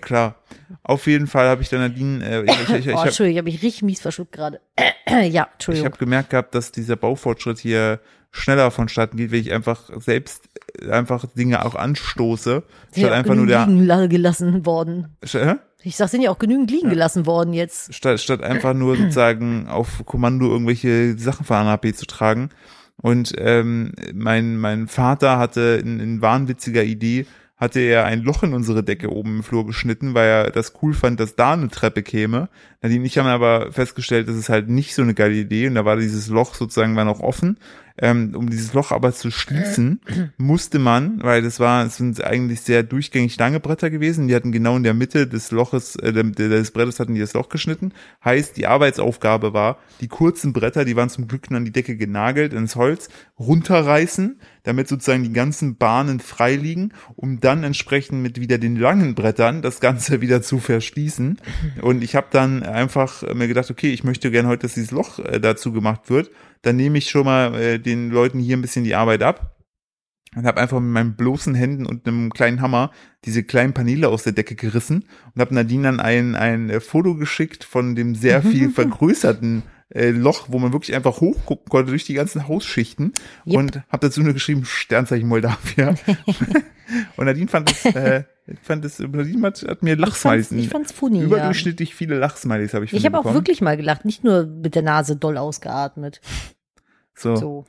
Klar. Auf jeden Fall habe ich dann Nadine, äh, ich, ich, ich, ich oh, habe Entschuldigung, ich habe mich richtig mies verschluckt gerade. ja, ich Entschuldigung. hab gemerkt gehabt, dass dieser Baufortschritt hier schneller vonstatten geht, wenn ich einfach selbst äh, einfach Dinge auch anstoße, Sind statt ja auch einfach nur genügend der, liegen la- gelassen worden. Hä? Ich sag, sind ja auch genügend liegen gelassen worden jetzt. statt, statt einfach nur sozusagen auf Kommando irgendwelche Sachen von A nach B zu tragen. Und ähm, mein, mein Vater hatte in, in wahnwitziger Idee, hatte er ein Loch in unsere Decke oben im Flur geschnitten, weil er das cool fand, dass da eine Treppe käme. Nadine und ich haben aber festgestellt, das ist halt nicht so eine geile Idee und da war dieses Loch sozusagen war noch offen. Ähm, um dieses Loch aber zu schließen, musste man, weil das war, es sind eigentlich sehr durchgängig lange Bretter gewesen, die hatten genau in der Mitte des Loches, äh, des Brettes hatten die das Loch geschnitten. Heißt, die Arbeitsaufgabe war, die kurzen Bretter, die waren zum Glück an die Decke genagelt, ins Holz, runterreißen, damit sozusagen die ganzen Bahnen frei liegen, um dann entsprechend mit wieder den langen Brettern das Ganze wieder zu verschließen. Und ich habe dann einfach mir gedacht, okay, ich möchte gerne heute, dass dieses Loch äh, dazu gemacht wird. Dann nehme ich schon mal äh, den Leuten hier ein bisschen die Arbeit ab und habe einfach mit meinen bloßen Händen und einem kleinen Hammer diese kleinen Paneele aus der Decke gerissen und habe Nadine dann ein, ein äh, Foto geschickt von dem sehr viel vergrößerten äh, Loch, wo man wirklich einfach hochgucken konnte durch die ganzen Hausschichten Yep. und habe dazu nur geschrieben Sternzeichen Moldawia. und Nadine fand es, äh, fand es, Nadine hat, hat mir Ich fand's, ich fand's funny. Ja. überdurchschnittlich viele Lachsmilies habe ich von Ich habe auch wirklich mal gelacht, nicht nur mit der Nase doll ausgeatmet. So. So.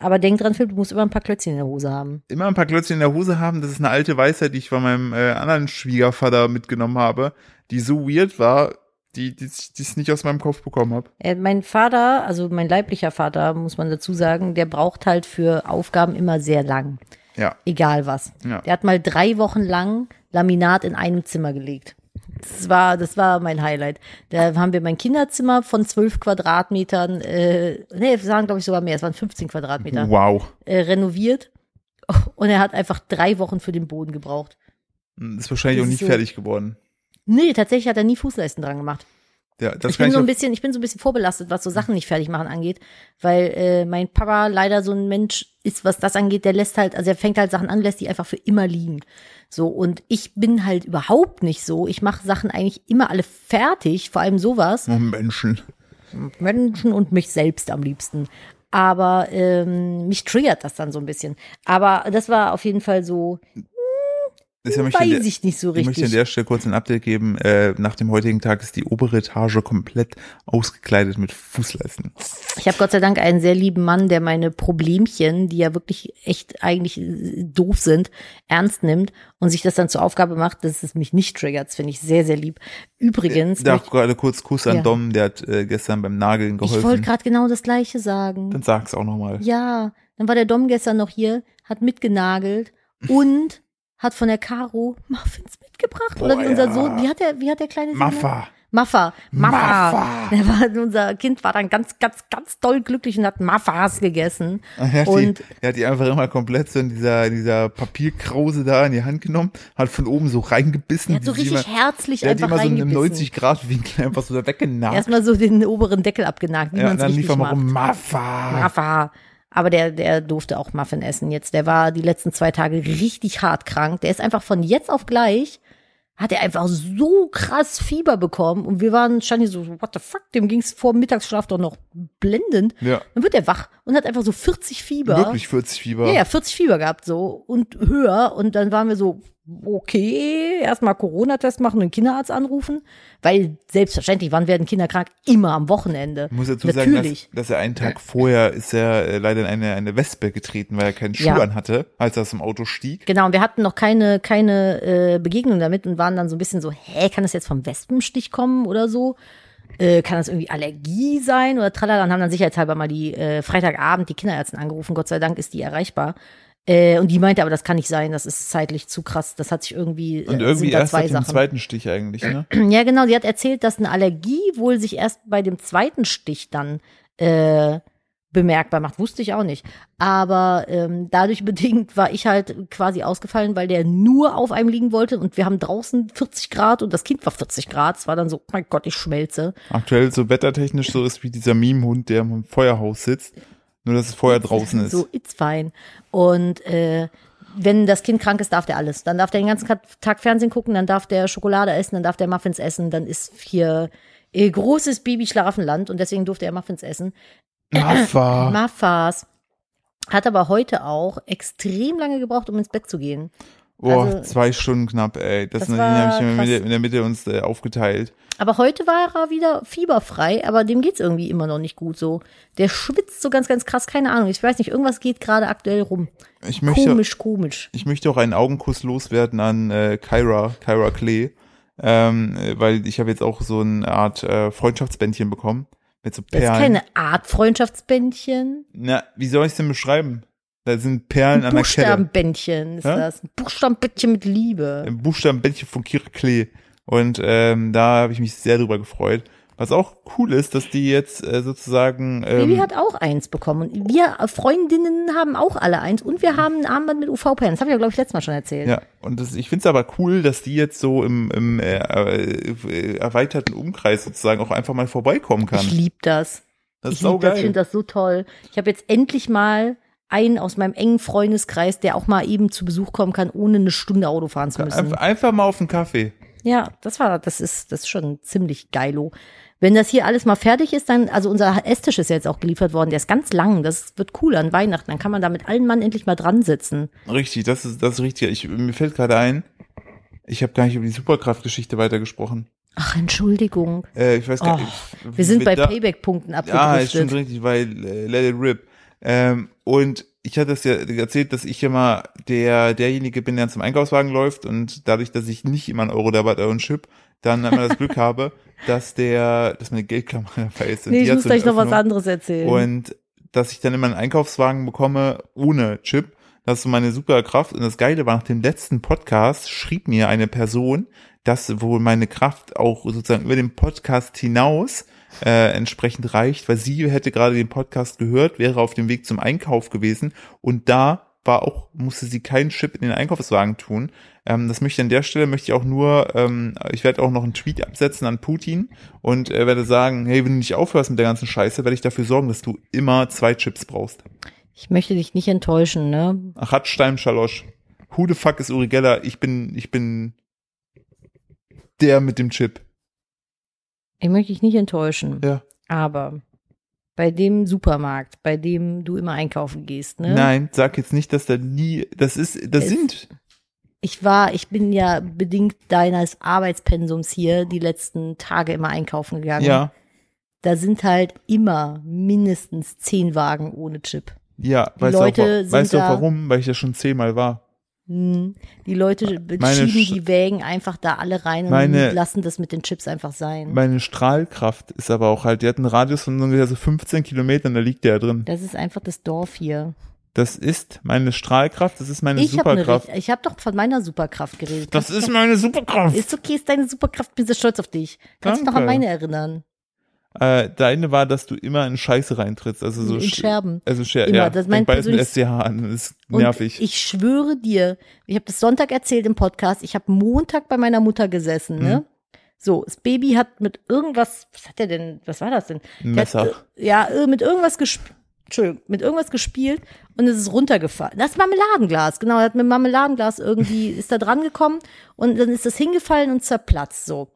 Aber denk dran, Philipp, du musst immer ein paar Klötzchen in der Hose haben. immer ein paar Klötzchen in der Hose haben. Das ist eine alte Weisheit, die ich von meinem äh, anderen Schwiegervater mitgenommen habe, die so weird war, die die ich die ich nicht aus meinem Kopf bekommen habe. Äh, mein Vater, also mein leiblicher Vater, muss man dazu sagen, der braucht halt für Aufgaben immer sehr lang. Ja, Egal was. Ja. Der hat mal drei Wochen lang Laminat in einem Zimmer gelegt. Das war, das war mein Highlight. Da haben wir mein Kinderzimmer von zwölf Quadratmetern, äh, nee, wir sagen glaube ich sogar mehr, es waren 15 Quadratmeter, wow. äh, renoviert. Und er hat einfach drei Wochen für den Boden gebraucht. Ist wahrscheinlich Das auch nicht so- fertig geworden. Nee, tatsächlich hat er nie Fußleisten dran gemacht. Ja, das ich bin so ein bisschen, ich bin so ein bisschen vorbelastet, was so Sachen nicht fertig machen angeht, weil äh, mein Papa leider so ein Mensch ist, was das angeht, der lässt halt, also er fängt halt Sachen an, lässt die einfach für immer liegen. So und ich bin halt überhaupt nicht so. Ich mache Sachen eigentlich immer alle fertig, vor allem sowas. oh, Menschen. Menschen und mich selbst am liebsten. Aber ähm, mich triggert das dann so ein bisschen. Aber das war auf jeden Fall so, Möchte an weiß der- ich nicht so Ich möchte an richtig. der Stelle kurz ein Update geben. Äh, nach dem heutigen Tag ist die obere Etage komplett ausgekleidet mit Fußleisten. Ich habe Gott sei Dank einen sehr lieben Mann, der meine Problemchen, die ja wirklich echt eigentlich äh, doof sind, ernst nimmt und sich das dann zur Aufgabe macht, dass es mich nicht triggert. Das finde ich sehr, sehr lieb. Übrigens, Da möchte- gerade kurz Kuss an Ja. Dom, der hat äh, gestern beim Nageln ich wollte geholfen. gerade genau das Gleiche sagen. Dann sag's auch nochmal. Ja, dann war der Dom gestern noch hier, hat mitgenagelt und hat von der Caro Muffins mitgebracht. Oder wie Boah, unser ja. Sohn, wie hat der, wie hat der kleine Sohn? Maffa. Maffa. Maffa. Maffa. War, unser Kind war dann ganz, ganz, ganz doll glücklich und hat Maffas gegessen. Er hat, Und- die, er hat die einfach immer komplett so in dieser, in dieser Papierkrause da in die Hand genommen, hat von oben so reingebissen. Er hat so richtig immer, herzlich der hat einfach immer so in einem reingebissen. 90-Grad-Winkel einfach so da weggenagt. Erstmal so den oberen Deckel abgenagt, wie ja, man und es dann richtig lief er mal macht. rum, Maffa. Maffa. Aber der, der durfte auch Muffin essen jetzt. Der war die letzten zwei Tage richtig hart krank. Der ist einfach von jetzt auf gleich, hat er einfach so krass Fieber bekommen. Und wir waren, stand hier so, what the fuck, dem ging's vor Mittagsschlaf doch noch blendend. Ja, Dann wird er wach und hat einfach so 40 Fieber. wirklich 40 Fieber. Ja, ja, 40 Fieber gehabt so und höher. Und dann waren wir so, okay, erstmal Corona-Test machen und Kinderarzt anrufen. Weil selbstverständlich, wann werden Kinder krank? Immer am Wochenende. Ich muss dazu sagen, Natürlich. dass, dass er einen Tag vorher ist er äh, leider in eine, eine Wespe getreten, weil er keinen Schuh Ja. anhatte, als er aus dem Auto stieg. Genau, und wir hatten noch keine, keine äh, Begegnung damit und waren dann so ein bisschen so, hä, kann das jetzt vom Wespenstich kommen oder so? Äh, kann das irgendwie Allergie sein oder tralala? Und haben dann sicherheitshalber mal die äh, Freitagabend die Kinderärztin angerufen. Gott sei Dank ist die erreichbar. Äh, und die meinte aber, das kann nicht sein, das ist zeitlich zu krass. Das hat sich irgendwie, Und äh, irgendwie sind da erst zwei ab zweiten Stich eigentlich, ne? Ja, genau. Sie hat erzählt, dass eine Allergie wohl sich erst bei dem zweiten Stich dann äh, bemerkbar macht. Wusste ich auch nicht. Aber ähm, dadurch bedingt war ich halt quasi ausgefallen, weil der nur auf einem liegen wollte und wir haben draußen 40 Grad und das Kind war 40 Grad. Es war dann so, oh mein Gott, ich schmelze. Aktuell so wettertechnisch so ist wie dieser Meme-Hund, der im Feuerhaus sitzt. Nur, dass es vorher draußen ist. So, it's fine. Und äh, wenn das Kind krank ist, darf der alles. Dann darf der den ganzen Tag Fernsehen gucken, dann darf der Schokolade essen, dann darf der Muffins essen, dann ist hier äh, großes Baby-Schlafenland und deswegen durfte er Muffins essen. Maffa. Muffas. Hat aber heute auch extrem lange gebraucht, um ins Bett zu gehen. Boah, Also- zwei Stunden knapp, ey. Das, Das habe ich in der krass. Mitte, in der Mitte uns äh, aufgeteilt. Aber heute war er wieder fieberfrei, aber dem geht's irgendwie immer noch nicht gut so. Der schwitzt so ganz, ganz krass, keine Ahnung. Ich weiß nicht, irgendwas geht gerade aktuell rum. Ich möchte, Komisch, komisch. ich möchte auch einen Augenkuss loswerden an äh, Kyra, Kyra Klee. Ähm, äh, weil ich habe jetzt auch so eine Art äh, Freundschaftsbändchen bekommen. Mit so Das ist Perlen. keine Art Freundschaftsbändchen. Na, wie soll ich es denn beschreiben? Da sind Perlen Ein an der Kette. Buchstabenbändchen ist Hä? das. Ein Buchstabenbändchen mit Liebe. Ein Buchstabenbändchen von Kira Klee. Und ähm, da habe ich mich sehr drüber gefreut. Was auch cool ist, dass die jetzt äh, sozusagen ähm, Baby hat auch eins bekommen. Und wir äh, Freundinnen haben auch alle eins. Und wir haben ein Armband mit UV-Pen. Das habe ich ja, glaube ich, letztes Mal schon erzählt. Ja, und das, ich finde es aber cool, dass die jetzt so im, im äh, äh, erweiterten Umkreis sozusagen auch einfach mal vorbeikommen kann. Ich liebe das. das ich ist sau lieb das, geil. finde das so toll. Ich habe jetzt endlich mal einen aus meinem engen Freundeskreis, der auch mal eben zu Besuch kommen kann, ohne eine Stunde Auto fahren zu müssen. Einfach, mal auf den Kaffee. Ja, das war, das ist, das ist schon ziemlich geilo. Wenn das hier alles mal fertig ist, dann, also unser Esstisch ist ja jetzt auch geliefert worden, der ist ganz lang, das wird cool an Weihnachten, dann kann man da mit allen Mann endlich mal dran sitzen. Richtig, das ist das ist richtig. Ich, mir fällt gerade ein, ich habe gar nicht über die Superkraftgeschichte weitergesprochen. Ach, Entschuldigung. Äh, ich weiß gar Oh, nicht. Wir sind bei Payback-Punkten Ja, ist schon abgedriftet. richtig, weil äh, Let It Rip. Ähm, und ich hatte es ja erzählt, dass ich immer der derjenige bin, der zum Einkaufswagen läuft und dadurch, dass ich nicht immer einen Euro dabei habe und Chip, dann immer das Glück habe, dass der, dass meine Geldklammer dabei ist. Nee, ich muss gleich noch was anderes erzählen. Und dass ich dann immer einen Einkaufswagen bekomme ohne Chip. Das ist meine super Kraft. Und das Geile war, nach dem letzten Podcast schrieb mir eine Person, dass wohl meine Kraft auch sozusagen über den Podcast hinaus äh, entsprechend reicht, weil sie hätte gerade den Podcast gehört, wäre auf dem Weg zum Einkauf gewesen und da war auch, musste sie keinen Chip in den Einkaufswagen tun. Ähm, das möchte ich an der Stelle, möchte ich auch nur, ähm, ich werde auch noch einen Tweet absetzen an Putin und äh, werde sagen, hey, wenn du nicht aufhörst mit der ganzen Scheiße, werde ich dafür sorgen, dass du immer zwei Chips brauchst. ich möchte dich nicht enttäuschen, ne? Achat Stein Schalosch. Who the fuck ist Uri Geller? Ich bin, ich bin der mit dem Chip. Ich möchte dich nicht enttäuschen. Ja. Aber bei dem Supermarkt, bei dem du immer einkaufen gehst, ne? Nein, sag jetzt nicht, dass da nie, das ist, das Es- sind, Ich war, ich bin ja bedingt deines Arbeitspensums hier die letzten Tage immer einkaufen gegangen. ja, Da sind halt immer mindestens zehn Wagen ohne Chip. ja, Die weißt Leute du, auch, weißt du auch warum? Weil ich ja schon zehnmal war. Hm. Die Leute schieben Sch- die Wägen einfach da alle rein und Meine- lassen das mit den Chips einfach sein. Meine Strahlkraft ist aber auch halt, die hat einen Radius von ungefähr so 15 Kilometern, da liegt der drin. Das ist einfach das Dorf hier. Das ist meine Strahlkraft, das ist meine Ich habe Superkraft. ich hab doch von meiner Superkraft geredet. Das Kannst ist meine Superkraft. ist okay, ist deine Superkraft, bin sehr stolz auf dich. Kannst du noch an meine erinnern? Äh, deine war, dass du immer in Scheiße reintrittst, also so In Sch- Scherben. Also Scher Immer, ja, das mein beides mit SCH an, das ist nervig. ich schwöre dir, ich habe das Sonntag erzählt im Podcast, ich habe Montag bei meiner Mutter gesessen, Mhm. ne? So, das Baby hat mit irgendwas, was hat der denn, was war das denn? Ein Der hat, Messer. äh, ja, äh, mit irgendwas gespielt. Entschuldigung, mit irgendwas gespielt und es ist runtergefallen. Das Marmeladenglas, genau, er hat mit Marmeladenglas irgendwie, ist da dran gekommen und dann ist das hingefallen und zerplatzt, so.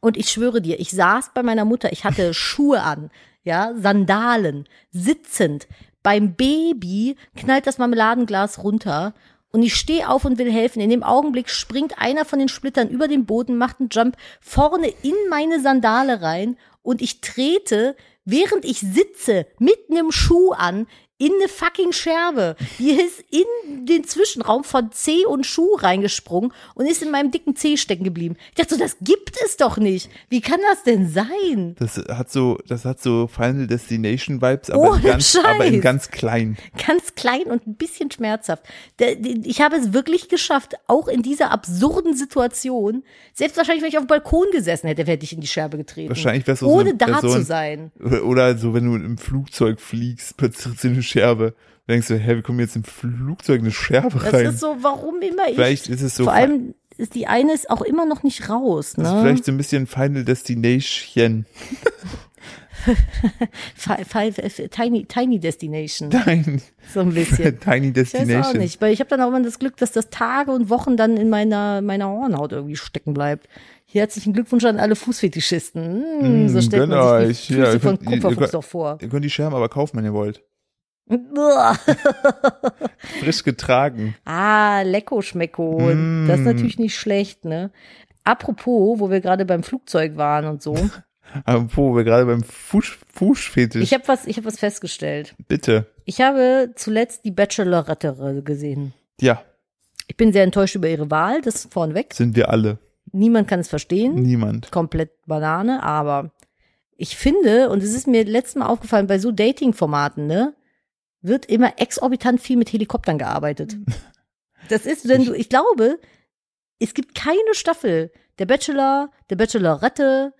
Und ich schwöre dir, ich saß bei meiner Mutter, ich hatte Schuhe an, ja, Sandalen, sitzend. Beim Baby knallt das Marmeladenglas runter und ich stehe auf und will helfen. In dem Augenblick springt einer von den Splittern über den Boden, macht einen Jump vorne in meine Sandale rein und ich trete, während ich sitze, mit einem Schuh an, in eine fucking Scherbe. Die ist in den Zwischenraum von Zeh und Schuh reingesprungen und ist in meinem dicken Zeh stecken geblieben. Ich dachte so, das gibt es doch nicht. Wie kann das denn sein? Das hat so, das hat so Final Destination Vibes, aber, Ohne in, ganz, aber in ganz klein. Ganz klein und ein bisschen schmerzhaft. Ich habe es wirklich geschafft, auch in dieser absurden Situation, selbst wahrscheinlich, wenn ich auf dem Balkon gesessen hätte, hätte ich in die Scherbe getreten. Wahrscheinlich wärst du so Ohne eine da Person- zu sein. Oder so, wenn du im Flugzeug fliegst, plötzlich eine Scherbe. Dann denkst du, hä, wie kommen jetzt im Flugzeug eine Scherbe Das rein? ist so, warum immer ich. vielleicht ist es so, Vor allem ist die eine ist auch immer noch nicht raus, das ist ne? vielleicht so ein bisschen Final Destination. Tiny, Tiny Destination. Tiny, So ein bisschen. Tiny Ich weiß auch Destination. nicht, weil ich habe dann auch immer das Glück, dass das Tage und Wochen dann in meiner, meiner Hornhaut irgendwie stecken bleibt. Hier herzlichen Glückwunsch an alle Fußfetischisten. Hm, so stellt man sich euch. die Ja, Füße ihr von könnt- Kupferfuchs doch vor. Ihr könnt die Scherben aber kaufen, wenn ihr wollt. Frisch getragen. ah, Lecko Schmecko. Mm. Das ist natürlich nicht schlecht, ne? Apropos, wo wir gerade beim Flugzeug waren und so. Aber wo wir gerade beim Fuß, Fußfetisch. Ich habe was, ich habe was festgestellt. Bitte. Ich habe zuletzt die Bachelorette gesehen. Ja, Ich bin sehr enttäuscht über ihre Wahl, das vorneweg. sind wir alle. Niemand kann es verstehen. Niemand. komplett Banane, aber ich finde, und es ist mir letztes Mal aufgefallen, bei so Dating-Formaten, ne, wird immer exorbitant viel mit Helikoptern gearbeitet. Das ist, wenn du, ich glaube, es gibt keine Staffel der Bachelor, der Bachelorette,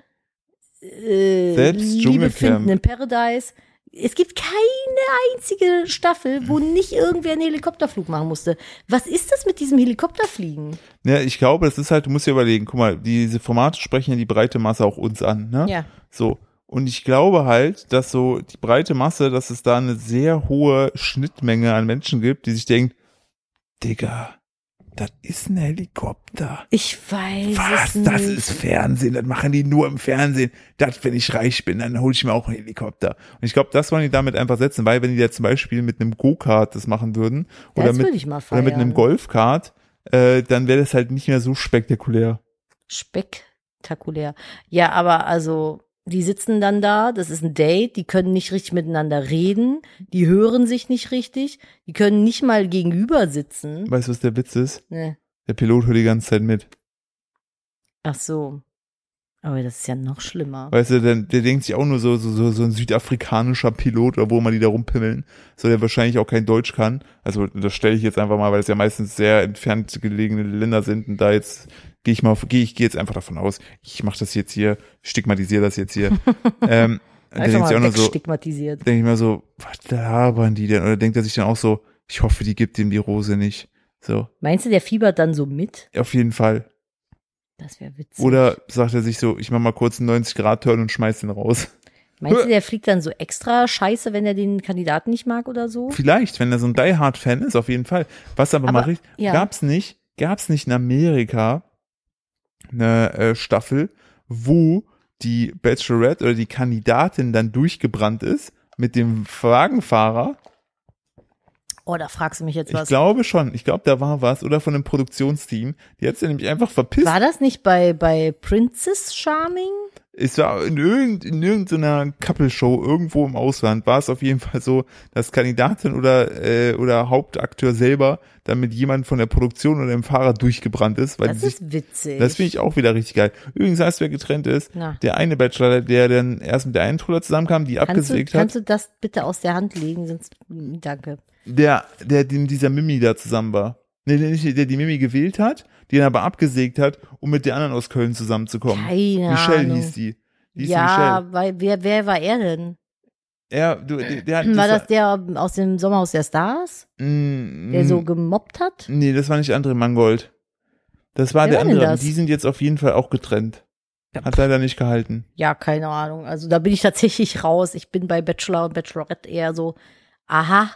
äh, Selbst Liebe finden in Paradise. Es gibt keine einzige Staffel, wo nicht irgendwer einen Helikopterflug machen musste. Was ist das mit diesem Helikopterfliegen? Ja, ich glaube, das ist halt, du musst dir überlegen, guck mal, diese Formate sprechen ja die breite Masse auch uns an, ne? Ja. So. Und ich glaube halt, dass so die breite Masse, dass es da eine sehr hohe Schnittmenge an Menschen gibt, die sich denken, Digga, das ist ein Helikopter. Ich weiß Was? es Das nicht. ist Fernsehen, das machen die nur im Fernsehen. Das, wenn ich reich bin, dann hole ich mir auch einen Helikopter. Und ich glaube, das wollen die damit einfach setzen, weil wenn die da zum Beispiel mit einem Go-Kart das machen würden oder das mit, ich mal oder mit einem Golfkart, äh, dann wäre das halt nicht mehr so spektakulär. Spektakulär. Ja, aber also, die sitzen dann da, das ist ein Date, die können nicht richtig miteinander reden, die hören sich nicht richtig, die können nicht mal gegenüber sitzen. Weißt du, was der Witz ist? Ne. Der Pilot hört die ganze Zeit mit. Ach so. Aber das ist ja noch schlimmer. Weißt du, der, der denkt sich auch nur so, so, so, so ein südafrikanischer Pilot, oder wo immer die da rumpimmeln, so der wahrscheinlich auch kein Deutsch kann. Also das stelle ich jetzt einfach mal, weil es ja meistens sehr entfernt gelegene Länder sind und da jetzt gehe ich mal, gehe ich gehe jetzt einfach davon aus, ich mache das jetzt hier, stigmatisiere das jetzt hier. ähm, Einfach denkt sich auch mal nur so, denke ich mir so, was labern die denn? Oder denkt er sich dann auch so, ich hoffe, die gibt ihm die Rose nicht. So, Meinst du, der fiebert dann so mit? auf jeden Fall. Das wäre witzig. Oder sagt er sich so, ich mach mal kurz einen 90-Grad-Turn und schmeiß den raus. Meinst du, der fliegt dann so extra scheiße, wenn er den Kandidaten nicht mag oder so? Vielleicht, wenn er so ein Die Hard Fan ist, auf jeden Fall. Was aber, Aber, mal richtig, ja. gab's nicht, gab's nicht in Amerika eine äh, Staffel, wo die Bachelorette oder die Kandidatin dann durchgebrannt ist mit dem Wagenfahrer? Oh, da fragst du mich jetzt Ich was. glaube schon. Ich glaube, da war was. Oder von einem Produktionsteam. Die hat's ja nämlich einfach verpisst. War das nicht bei, bei Princess Charming? Es war in, irgend, in irgendeiner Couple-Show irgendwo im Ausland war es auf jeden Fall so, dass Kandidatin oder äh, oder Hauptakteur selber dann mit jemandem von der Produktion oder dem Fahrer durchgebrannt ist, weil Das sich, ist witzig. das finde ich auch wieder richtig geil. Übrigens, weißt du, wer getrennt ist? Na. Der eine Bachelor, der dann erst mit der einen Truller zusammenkam, die Kannst du, abgesägt hat. kannst du das bitte aus der Hand legen? Sonst, danke. Der, der dem dieser Mimi da zusammen war. Nee, der, nicht, der die Mimi gewählt hat, die dann aber abgesägt hat, um mit der anderen aus Köln zusammenzukommen. Keine Michelle Ahnung. hieß die. Die hieß ja, weil, wer, wer war er denn? Ja, du, der, der War das der aus dem Sommerhaus der Stars, Mm, der so mm, gemobbt hat? Nee, das war nicht André Mangold. Das war Wer der war andere. das? Die sind jetzt auf jeden Fall auch getrennt. Hat leider nicht gehalten. Ja, keine Ahnung. Also da bin ich tatsächlich raus. Ich bin bei Bachelor und Bachelorette eher so, aha,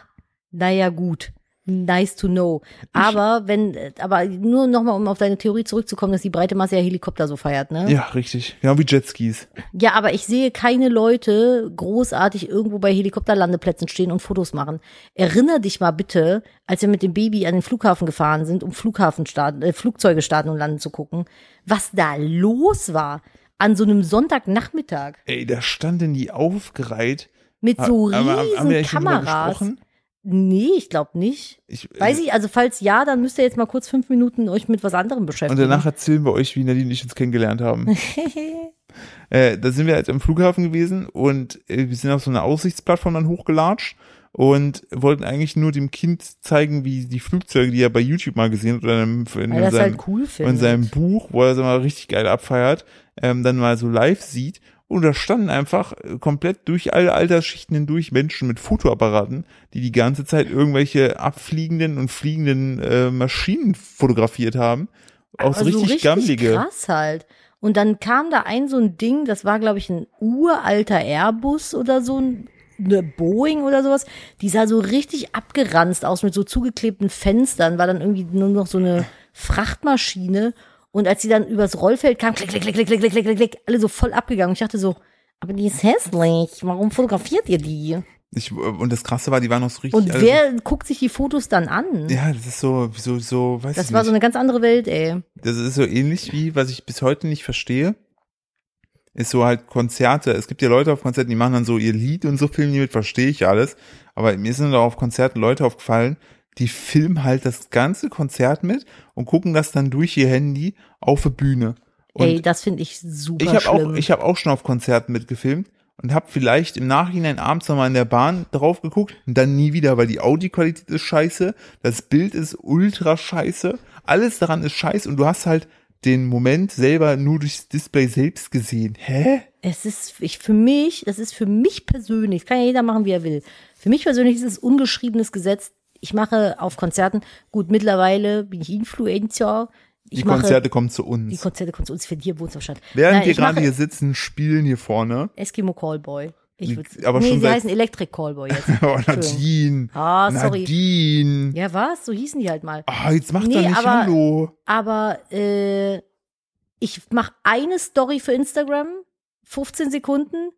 naja, gut. Nice to know. Aber wenn, aber nur nochmal, um auf deine Theorie zurückzukommen, dass die breite Masse ja Helikopter so feiert, ne? Ja, richtig. Genau wie Jetskis. Ja, aber ich sehe keine Leute großartig irgendwo bei Helikopterlandeplätzen stehen und Fotos machen. Erinner dich mal bitte, als wir mit dem Baby an den Flughafen gefahren sind, um Flughafen starten, äh, Flugzeuge starten und landen zu gucken, was da los war an so einem Sonntagnachmittag Ey, da standen die aufgereiht. mit so Aber haben- haben riesen Kameras. Nee, ich glaube nicht. Ich, Weiß ich, also falls ja, dann müsst ihr jetzt mal kurz fünf Minuten euch mit was anderem Und beschäftigen. danach erzählen wir euch, wie Nadine und ich uns kennengelernt haben. äh, da sind wir halt am Flughafen gewesen und äh, wir sind auf so einer Aussichtsplattform dann hochgelatscht und wollten eigentlich nur dem Kind zeigen, wie die Flugzeuge, die er bei YouTube mal gesehen hat oder in, in, in seinem, halt cool in seinem Buch, wo er es mal richtig geil abfeiert, ähm, dann mal so live sieht. Und da standen einfach äh, komplett durch alle Altersschichten hindurch Menschen mit Fotoapparaten, die die ganze Zeit irgendwelche abfliegenden und fliegenden äh, Maschinen fotografiert haben. Auch so Also richtig, gammelige. krass halt. Und dann kam da ein so ein Ding, das war, glaube ich, ein uralter Airbus oder so, ein- eine Boeing oder sowas. Die sah so richtig abgeranzt aus mit so zugeklebten Fenstern, war dann irgendwie nur noch so eine Frachtmaschine. Und als sie dann übers Rollfeld kam, klick, klick, klick, klick, klick, klick, klick, klick, alle so voll abgegangen. Ich dachte so, aber die ist hässlich. Warum fotografiert ihr die? Ich, und das Krasse war, die waren noch so richtig. Und also, wer guckt sich die Fotos dann an? Ja, das ist so, so, so, weiß das war nicht. so eine ganz andere Welt, ey. das ist so ähnlich wie, was ich bis heute nicht verstehe, ist so halt Konzerte. Es gibt ja Leute auf Konzerten, die machen dann so ihr Lied und so filmen die mit, verstehe ich alles. Aber mir sind da auf Konzerten Leute aufgefallen, die filmen halt das ganze Konzert mit und gucken das dann durch ihr Handy auf der Bühne. Und ey, das finde ich super ich habe schlimm. auch, ich habe auch schon auf Konzerten mitgefilmt und habe vielleicht im Nachhinein abends nochmal in der Bahn drauf geguckt und dann nie wieder, weil die Audioqualität ist scheiße, das Bild ist ultra scheiße, alles daran ist scheiße und du hast halt den Moment selber nur durchs Display selbst gesehen. Hä? Es ist, ich, für mich, das ist für mich persönlich, das kann ja jeder machen, wie er will. Für mich persönlich ist es ungeschriebenes Gesetz. Ich mache auf Konzerten, gut, mittlerweile bin ich Influencer. Ich Die mache, Konzerte kommen zu die uns. Konzerte kommen zu uns, für dir wohnt statt. Während Nein, wir gerade hier sitzen, spielen hier vorne. Eskimo Callboy. Ich würd, Aber nee, schon sie heißen Electric Callboy jetzt. Oh. Nadine. Ah, sorry. Nadine. Ja, was? So hießen die halt mal. Ah, jetzt macht Nee, er nicht aber- Hallo. Aber äh, ich mache eine Story für Instagram, 15 Sekunden,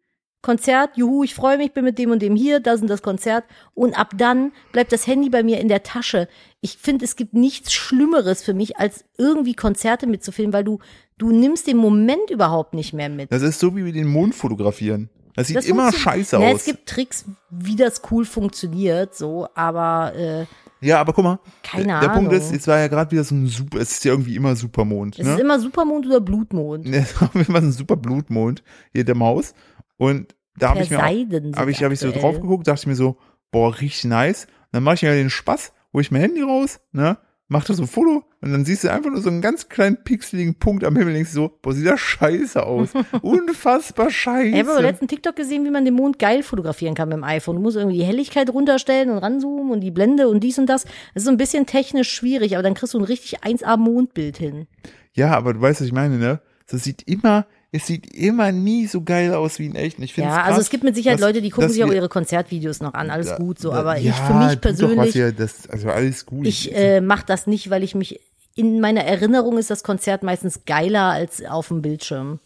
Konzert, juhu, ich freue mich, bin mit dem und dem hier, das und das Konzert. Und ab dann bleibt das Handy bei mir in der Tasche. Ich finde, es gibt nichts Schlimmeres für mich, als irgendwie Konzerte mitzufilmen, weil du, du nimmst den Moment überhaupt nicht mehr mit. Das ist so wie wir den Mond fotografieren. Das sieht Das immer scheiße ja, aus. Es gibt Tricks, wie das cool funktioniert, so, aber äh, Ja, aber guck mal, Keine der, der Punkt Ahnung. ist, es war ja gerade wieder so ein super, es ist ja irgendwie immer Supermond, es ne? ist immer Supermond oder Blutmond. Es war immer so ein super Blutmond hier der Maus und da habe ich mir habe ich, hab ich so drauf geguckt, dachte ich mir so, boah, richtig nice. Und dann mache ich mir den Spaß, hole ich mein Handy raus, ne? Mach da so ein Foto und dann siehst du einfach nur so einen ganz kleinen pixeligen Punkt am Himmel, denkst du so, boah, sieht das scheiße aus. Unfassbar scheiße. Ich habe aber letzten TikTok gesehen, wie man den Mond geil fotografieren kann mit dem iPhone. Du musst irgendwie die Helligkeit runterstellen und ranzoomen und die Blende und dies und das. Das ist so ein bisschen technisch schwierig, aber dann kriegst du ein richtig 1A Mondbild hin. Ja, aber du weißt, was ich meine, ne? Das sieht immer, es sieht immer nie so geil aus wie in echt. Ich Ja, krass, also es gibt mit Sicherheit dass- Leute, die gucken sich auch ihre Konzertvideos noch an. Alles Da- gut so, aber ja, ich für mich persönlich, ihr, das, also alles gut. ich äh, mache das nicht, weil ich mich in meiner Erinnerung ist das Konzert meistens geiler als auf dem Bildschirm.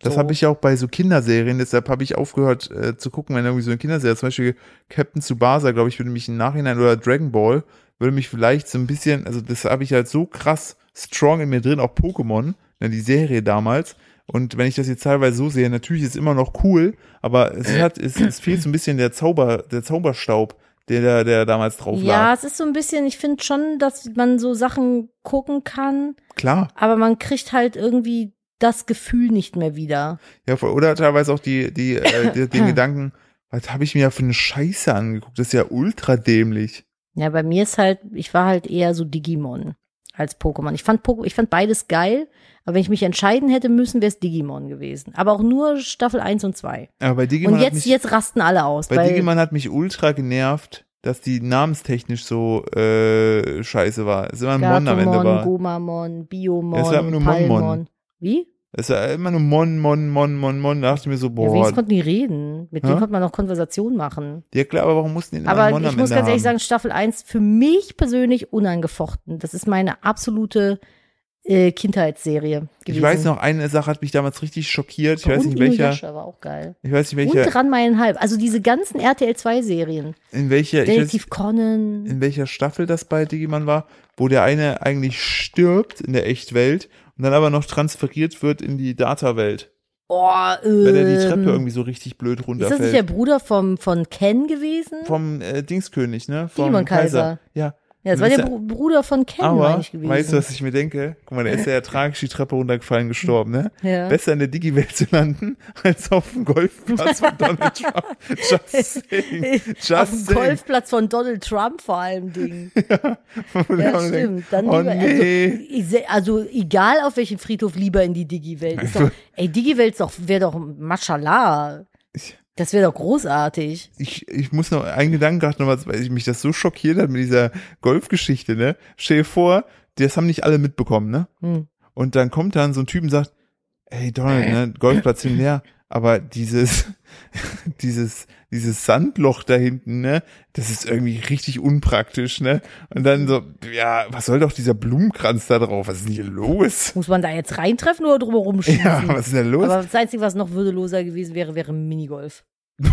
das so. habe ich ja auch bei so Kinderserien, deshalb habe ich aufgehört äh, zu gucken, wenn irgendwie so eine Kinderserie, zum Beispiel Captain Tsubasa, glaube ich, würde mich im Nachhinein oder Dragon Ball, würde mich vielleicht so ein bisschen, also das habe ich halt so krass strong in mir drin, auch Pokémon, ne, die Serie damals. Und wenn ich das jetzt teilweise so sehe, natürlich ist es immer noch cool, aber es hat, es, es fehlt so ein bisschen der Zauber, der Zauberstaub, der, der, der damals drauf Ja, lag. es ist so ein bisschen, ich finde schon, dass man so Sachen gucken kann, Klar. aber man kriegt halt irgendwie das Gefühl nicht mehr wieder. Ja, oder teilweise auch die, die, äh, die den Gedanken, was habe ich mir ja für eine Scheiße angeguckt? Das ist ja ultra dämlich. Ja, bei mir ist halt, ich war halt eher so Digimon als Pokémon. Ich fand, ich fand beides geil, aber wenn ich mich entscheiden hätte müssen, wäre es Digimon gewesen. Aber auch nur Staffel 1 und 2. Aber bei Digimon, Und jetzt, mich, jetzt rasten alle aus. bei Digimon hat mich ultra genervt, dass die namenstechnisch so äh, scheiße war. Es immer ein Mon am Ende war. Gomamon, Biomon, Ja, es war immer nur Mon, Mon. Wie? Es war immer nur Mon, Mon, Mon, Mon, Mon. Da dachte ich mir so, Ja, boah. wenigstens konnten die reden. Mit denen konnte man noch Konversation machen. Ja klar, aber warum mussten die immer Aber Mon ich muss ganz ehrlich haben? sagen, Staffel 1 für mich persönlich unangefochten. Das ist meine absolute äh, Kindheitsserie gewesen. Ich weiß noch, eine Sache hat mich damals richtig schockiert. Ich weiß und nicht welcher. Yasha war auch geil. Ich weiß nicht Und welcher. dran meineinhalb. Also diese ganzen RTL 2 Serien. In welcher. Ich weiß, Conan. in welcher Staffel das bei Digimon war, wo der eine eigentlich stirbt in der Echtwelt und dann aber noch transferiert wird in die Data-Welt. Oh, ähm, Weil er die Treppe irgendwie so richtig blöd Ist das nicht der runterfällt. Bruder vom, von Ken gewesen? Vom äh, Dingskönig, ne? Vom Digimon Kaiser. Ja. Ja, das war der Br Bruder von Ken, meine Aber, ich gewesen. weißt du, was ich mir denke? Guck mal, der ist ja tragisch die Treppe runtergefallen, gestorben, ne? Ja. Besser in der Digi-Welt zu landen, als auf dem Golfplatz von Donald Trump. Just saying. Just Auf dem. Golfplatz von Donald Trump vor allem Ding. Ja, denkt, stimmt. Dann oh lieber, nee. also, ich also egal auf welchen Friedhof lieber in die Digi-Welt. Ey, Digi-Welt ist doch, wäre doch Mashallah. Das wäre doch großartig. ich, ich muss noch einen Gedanken gerade noch was, weil ich mich das so schockiert hat mit dieser Golfgeschichte, ne? Stell dir vor, das haben nicht alle mitbekommen, ne? Hm. Und dann kommt dann so ein Typ und sagt, ey Donald, ne, Golfplatz hin leer, aber dieses, dieses, dieses Sandloch da hinten, ne, das ist irgendwie richtig unpraktisch, ne? Und dann so, ja, was soll doch dieser Blumenkranz da drauf? Was ist denn hier los? Muss man da jetzt reintreffen oder drumherum schießen? Ja, was ist denn los? Aber das Einzige, was noch würdeloser gewesen wäre, wäre Minigolf.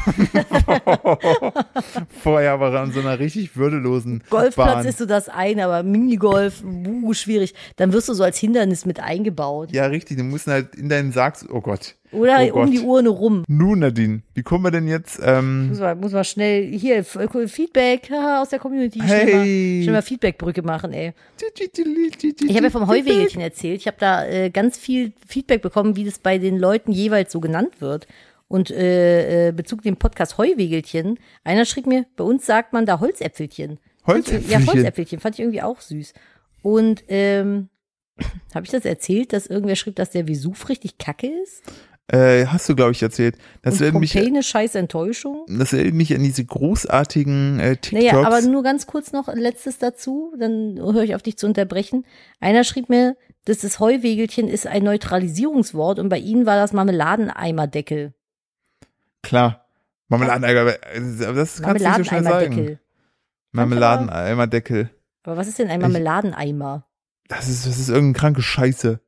Vorher war er an so einer richtig würdelosen Golfplatz Bahn. ist so das eine, aber Minigolf, uh, schwierig. Dann wirst du so als Hindernis mit eingebaut. Ja, richtig, du musst halt in deinen Sarg, oh Gott. Oder Oh um Gott. die Urne rum. Nun, Nadine, wie kommen wir denn jetzt, ähm, Muss man, muss man schnell, hier, äh, Feedback aus der Community. Schnell mal, hey. schnell mal Feedbackbrücke machen, ey. Ich habe ja vom Heuwegelchen erzählt. Ich habe da äh, ganz viel Feedback bekommen, wie das bei den Leuten jeweils so genannt wird. Und äh, äh, Bezug dem Podcast Heuwegelchen, einer schrieb mir, bei uns sagt man da Holzäpfelchen. Holzäpfelchen? Ja, Holzäpfelchen, fand ich irgendwie auch süß. Und ähm, habe ich das erzählt, dass irgendwer schrieb, dass der Vesuv richtig kacke ist? Äh, hast du, glaube ich, erzählt. Das Und erinnert mich, Pompeii eine scheiß Enttäuschung? das erinnert mich an diese großartigen äh, TikToks. Naja, aber nur ganz kurz noch letztes dazu, dann höre ich auf dich zu unterbrechen. Einer schrieb mir, dass das Heuwegelchen ist ein Neutralisierungswort und bei ihnen war das Marmeladeneimerdeckel. Klar. Marmeladeneimer, aber das kannst du nicht so schnell sagen. Marmeladeneimerdeckel. Aber was ist denn ein Ich- Marmeladeneimer? Das ist, das ist irgendeine kranke Scheiße.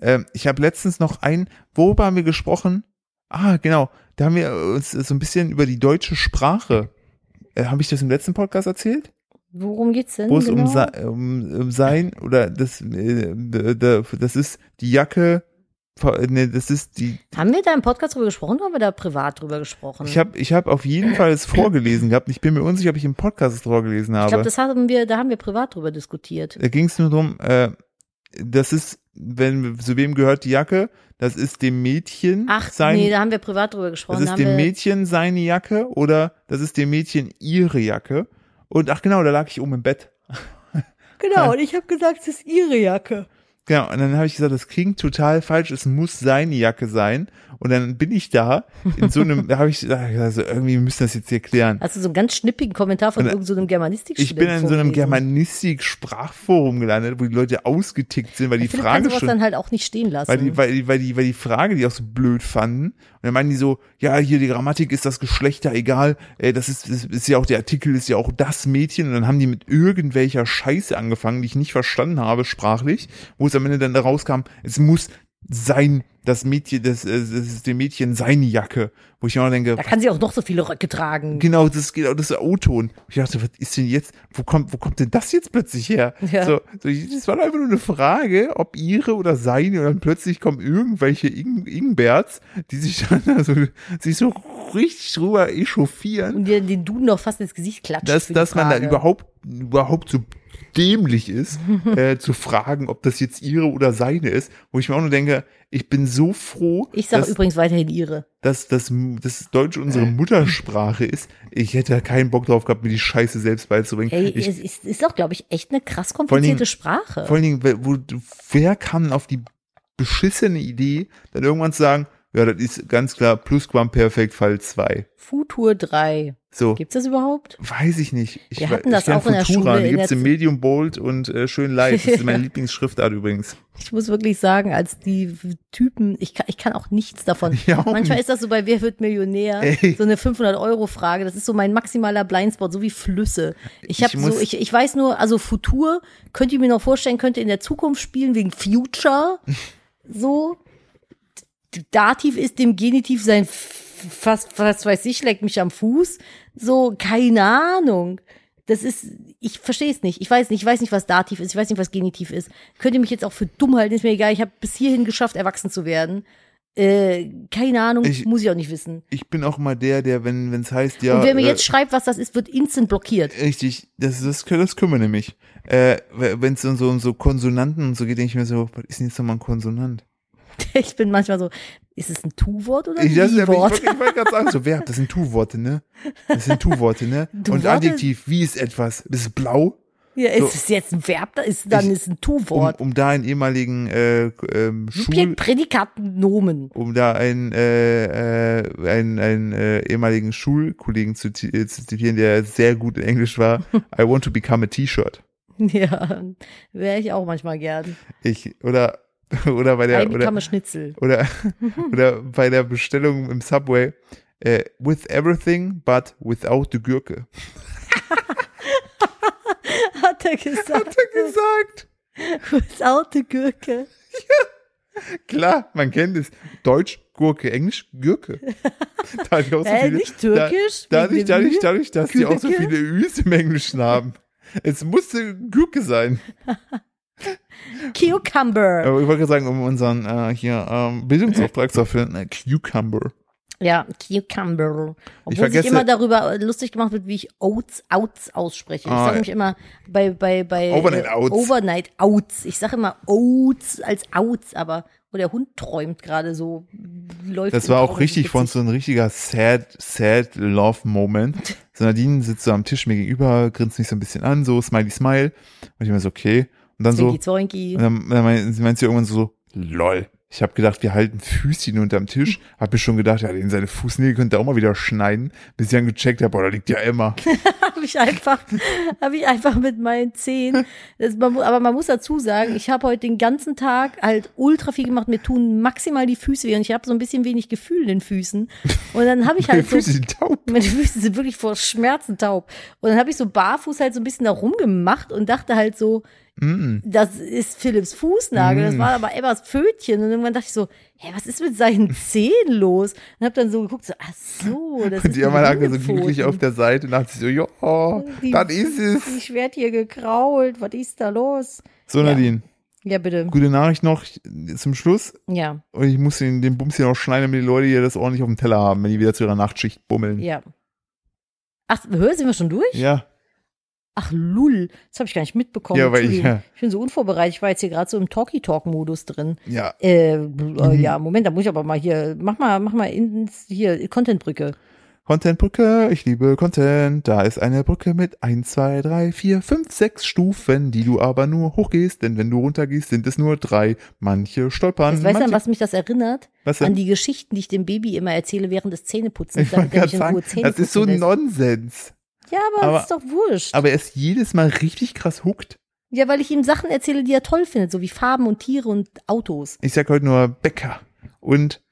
Ähm, ich habe letztens noch ein, worüber haben wir gesprochen? Ah, genau. Da haben wir uns so ein bisschen über die deutsche Sprache. Äh, habe ich das im letzten Podcast erzählt? Worum geht's denn? Wo es genau? um, um, um sein oder das, äh, das ist die Jacke, ne, das ist die, Haben wir da im Podcast drüber gesprochen oder haben wir da privat drüber gesprochen? ich habe ich hab auf jeden Fall es vorgelesen gehabt. Ich bin mir unsicher, ob ich im Podcast es vorgelesen habe. Ich glaube, das haben wir, da haben wir privat drüber diskutiert. Da ging es nur drum, äh, das ist, wenn, zu wem gehört die Jacke? Das ist dem Mädchen Ach, sein, nee, da haben wir privat drüber gesprochen. das Da ist haben dem Mädchen seine Jacke oder das ist dem Mädchen ihre Jacke. Und ach genau, da lag ich oben im Bett. Genau, und ich habe gesagt, es ist ihre Jacke. Genau, und dann habe ich gesagt, das klingt total falsch, es muss seine Jacke sein. Und dann bin ich da, in so einem, da habe ich gesagt, so, irgendwie wir müssen das jetzt hier klären. Hast du so einen ganz schnippigen Kommentar von irgendeinem so Germanistik Ich bin in so einem Germanistik-Sprachforum gelandet, wo die Leute ausgetickt sind, weil die Philipp Frage schon dann halt auch nicht stehen lassen. Weil die, weil, die, weil, die, weil die Frage, die auch so blöd fanden. Und dann meinen die so, ja, hier die Grammatik ist das Geschlechter egal, äh, das ist, das ist ja auch, der Artikel ist ja auch das Mädchen. Und dann haben die mit irgendwelcher Scheiße angefangen, die ich nicht verstanden habe, sprachlich, wo es am Ende dann da rauskam, es muss sein, das Mädchen, das, äh, das ist dem Mädchen seine Jacke. Wo ich mir auch denke, da kann sie auch noch so viele Röcke tragen. Genau, das geht auch das ist O-Ton. Ich dachte, was ist denn jetzt, wo kommt, wo kommt denn das jetzt plötzlich her? Ja. So, so, das war einfach nur eine Frage, ob ihre oder seine, und dann plötzlich kommen irgendwelche Ing Ingberts, die sich dann also, sich so richtig drüber echauffieren, Und dir den Duden noch fast ins Gesicht klatscht. dass, dass man da überhaupt, überhaupt so dämlich ist, äh, zu fragen, ob das jetzt ihre oder seine ist, wo ich mir auch nur denke, ich bin so froh, Ich sage dass, übrigens weiterhin ihre. dass, dass, dass Deutsch unsere Muttersprache ist. Ich hätte keinen Bock drauf gehabt, mir die Scheiße selbst beizubringen. Ey, ich, es ist, ist doch, glaube ich, echt eine krass komplizierte Dingen- Sprache. vor allen Dingen, wo, wer kam auf die beschissene Idee, dann irgendwann zu sagen, ja, das ist ganz klar Plusquamperfekt Fall 2. Futur 3. So, Gibt's das überhaupt? weiß ich nicht. Ich, Wir hatten das ich auch in der Futura, Schule Die in gibt's Z- Medium Bold und äh, schön live. Das ist meine. Lieblingsschriftart übrigens. Ich muss wirklich sagen, als die Typen, ich kann, ich kann auch nichts davon. Ja, auch Manchmal nicht. ist das so bei Wer wird Millionär, Ey. so eine 500-Euro-Frage. Das ist so mein maximaler Blindspot, so wie Flüsse. Ich habe so, ich, ich weiß nur, also Futur, könnt ihr mir noch vorstellen, könnte in der Zukunft spielen wegen Future. So. Dativ ist dem Genitiv sein fast, fast weiß ich, leckt mich am Fuß. So, keine Ahnung. Das ist, ich verstehe es nicht. Ich weiß nicht, ich weiß nicht, was Dativ ist, ich weiß nicht, was Genitiv ist. Könnt ihr mich jetzt auch für dumm halten, ist mir egal. Ich habe bis hierhin geschafft, erwachsen zu werden. Äh, keine Ahnung, Ich- muss ich auch nicht wissen. Ich bin auch mal der, der, wenn es heißt, ja. Und wer mir äh, jetzt schreibt, was das ist, wird instant blockiert. Richtig, das, das, das wir nämlich. Äh, wenn es um so, um so Konsonanten und so geht, denke ich mir so, was ist denn jetzt nochmal ein Konsonant? Ich bin manchmal so, ist es ein Tu-Wort oder ein Ich, das, ich, ich wollte gerade sagen, so, Verb, das sind Tu-Worte, ne? Das sind Tu-Worte, ne? Du Und Worte- Adjektiv, wie ist etwas? Ist es blau? Ja, ist so- es jetzt ein Verb, da ist, dann Ich- ist ein Um, Tu-Wort. um da einen ehemaligen äh, ähm, Schul, Prädikat, Nomen. um da einen, äh, äh, einen, einen äh, ehemaligen Schulkollegen zu, äh, zu zitieren, der sehr gut in Englisch war, I want to become a T-Shirt. Ja, wäre ich auch manchmal gern. Ich, oder oder bei der, oder, Schnitzel. oder, oder bei der Bestellung im Subway, äh, with everything, but without the Gürke. Hat er gesagt. Hat er gesagt. Without the Gürke. Klar, man kennt es. Deutsch, Gurke, Englisch, Gürke. Da hatte ich auch so Äh, viele, nicht türkisch? Da, dadurch, dadurch, dadurch, dass die auch so Gürke? viele Üs im Englischen haben. Es musste Gürke sein. Cucumber. Aber ich wollte gerade sagen, um unseren äh, hier ähm, Bildungsauftrag zu erfüllen, äh, Cucumber. Ja, Cucumber. Obwohl vergesse- sich immer darüber lustig gemacht wird, wie ich Oats, Outs ausspreche. Ich Ah, sage mich immer bei, bei, bei Overnight äh, Outs. Overnight Outs. Ich sage immer Oats als Outs, aber wo der Hund träumt gerade so, läuft. Das war auch richtig von so ein richtiger sad, sad love Moment. So Nadine sitzt so am Tisch mir gegenüber, grinst mich so ein bisschen an, so smiley smile. Und ich mir so, okay. Und dann so, Zwinki, und dann, dann meint, sie meint sie irgendwann so, lol. Ich habe gedacht, wir halten Füßchen unterm Tisch. Hab mir schon gedacht, ja, den seine Fußnägel könnte er auch mal wieder schneiden. Bis ich dann gecheckt habe, boah, da liegt ja Emma. habe ich einfach, habe ich einfach mit meinen Zehen. Das, man, aber man muss dazu sagen, ich habe heute den ganzen Tag halt ultra viel gemacht. Mir tun maximal die Füße weh und ich habe so ein bisschen wenig Gefühl in den Füßen. Und dann habe ich Meine halt so Füße sind taub. meine Füße sind wirklich vor Schmerzen taub. Und dann habe ich so barfuß halt so ein bisschen da rumgemacht und dachte halt so, Mm. das ist Philipps Fußnagel, das Mm. war aber Emmas Pfötchen. Und irgendwann dachte ich so, hä, was ist mit seinen Zehen los? Und habe dann so geguckt, so, ach so, das Und ist die Emma lag da so glücklich auf der Seite und dachte sich so, ja, das ist es. Ich werd hier gekrault, was ist da los? So, Nadine, Ja, bitte. gute Nachricht noch zum Schluss. Ja, Und ich muss den, den Bums hier noch schneiden, damit die Leute hier das ordentlich auf dem Teller haben, wenn die wieder zu ihrer Nachtschicht bummeln. ja. Ach, hör, sind wir schon durch? Ja, Ach, lull. Das habe ich gar nicht mitbekommen. Ja, weil ich- ja. ich bin so unvorbereitet. Ich war jetzt hier gerade so im Talkie-Talk-Modus drin. ja. Äh, Mhm. ja, Moment, da muss ich aber mal hier, mach mal, mach mal ins, hier, Contentbrücke. Contentbrücke, ich liebe Content. Da ist eine Brücke mit 1, 2, 3, 4, 5, 6 Stufen, die du aber nur hochgehst, denn wenn du runtergehst, sind es nur drei. Manche stolpern. Jetzt weißt du, an was mich das erinnert? was An denn? die Geschichten, die ich dem Baby immer erzähle während des Zähneputzens, Ich damit er mich in Ruhe sagen, Zähne das ist so lässt. Nonsens. Ja, aber, aber- ist doch wurscht. Aber er ist jedes Mal richtig krass hooked. ja, weil ich ihm Sachen erzähle, die er toll findet, so wie Farben und Tiere und Autos. Ich sag heute nur Bäcker und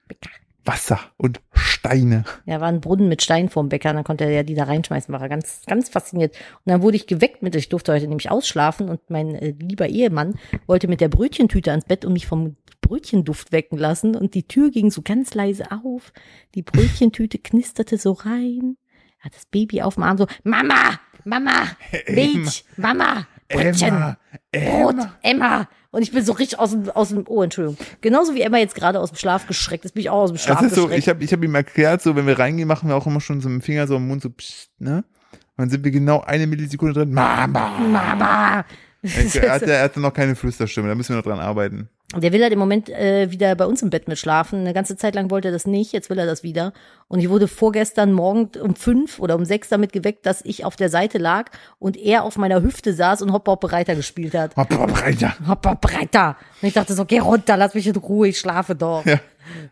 Wasser und Steine. Ja, war ein Brunnen mit Steinen vorm Bäcker, und dann konnte er ja die da reinschmeißen, war er ganz, ganz fasziniert. Und dann wurde ich geweckt mit, ich durfte heute nämlich ausschlafen und mein äh, lieber Ehemann wollte mit der Brötchentüte ans Bett und mich vom Brötchenduft wecken lassen und die Tür ging so ganz leise auf, die Brötchentüte knisterte so rein, hat das Baby auf dem Arm so, Mama, Mama, Milch, Mama, Brötchen, Emma, Brot, Emma. Emma. Und ich bin so richtig aus dem, aus dem, oh, Entschuldigung. Genauso wie Emma jetzt gerade aus dem Schlaf geschreckt ist, bin ich auch aus dem Schlaf Das ist so, geschreckt. ich habe ich hab ihm erklärt, so wenn wir reingehen, machen wir auch immer schon so mit dem Finger so im Mund so psst, ne? Und dann sind wir genau eine Millisekunde drin. Mama! Mama. Er hatte, er hatte noch keine Flüsterstimme, da müssen wir noch dran arbeiten. Der will halt im Moment äh, wieder bei uns im Bett mitschlafen. Eine ganze Zeit lang wollte er das nicht, jetzt will er das wieder. Und ich wurde vorgestern Morgen um fünf oder um sechs damit geweckt, dass ich auf der Seite lag und er auf meiner Hüfte saß und Hop Hop Breiter gespielt hat. Hopp, hopp, Reiter. Hop Hop Breiter. Und ich dachte so, geh runter, lass mich in Ruhe, ich schlafe doch. Ja.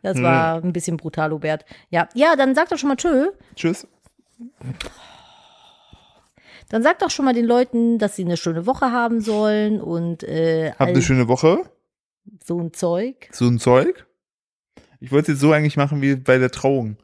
Das war ein bisschen brutal, Hubert. Ja, ja, dann sag doch schon mal tschö. Tschüss. Dann sag doch schon mal den Leuten, dass sie eine schöne Woche haben sollen und äh, Habt eine schöne Woche. so ein Zeug. So ein Zeug. Ich wollte es jetzt so eigentlich machen wie bei der Trauung.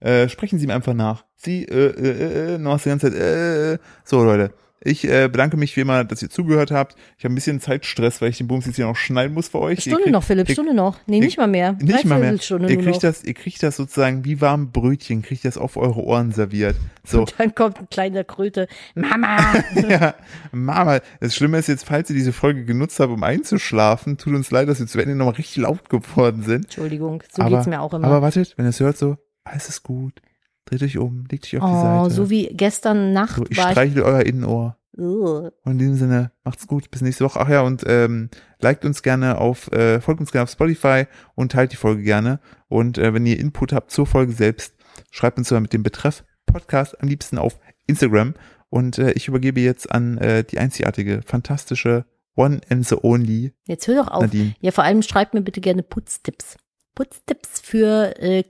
Äh, sprechen Sie mir einfach nach. Sie, äh, äh, äh, noch die ganze Zeit, äh, äh. So, Leute. Ich äh, bedanke mich wie immer, dass ihr zugehört habt. Ich habe ein bisschen Zeitstress, weil ich den Bums jetzt hier noch schneiden muss für euch. Stunde kriegt- noch, Philipp, ihr- Stunde noch. Nee, nicht mal mehr. Nicht mal mehr. Dreiviertelstunde Ihr kriegt noch. das, ihr kriegt das sozusagen wie warm Brötchen, kriegt das auf eure Ohren serviert. So, Und dann kommt ein kleiner Kröte. Mama! ja, Mama, das Schlimme ist jetzt, falls ihr diese Folge genutzt habt, um einzuschlafen, tut uns leid, dass wir zu Ende nochmal richtig laut geworden sind. Entschuldigung, so aber, geht's mir auch immer. Aber wartet, wenn ihr es hört, so, alles ist gut. Dreht euch um, legt euch auf die oh, Seite. so wie gestern Nacht so, ich streichle euer Innenohr. Und in diesem Sinne, macht's gut, bis nächste Woche. Ach ja, und ähm, liked uns gerne auf, äh, folgt uns gerne auf Spotify und teilt die Folge gerne. Und äh, wenn ihr Input habt zur Folge selbst, schreibt uns sogar mit dem Betreff Podcast am liebsten auf Instagram. Und äh, ich übergebe jetzt an äh, die einzigartige, fantastische One and the Only Jetzt hör doch auf. Nadine. Ja, vor allem schreibt mir bitte gerne Putztipps. Putztipps für äh,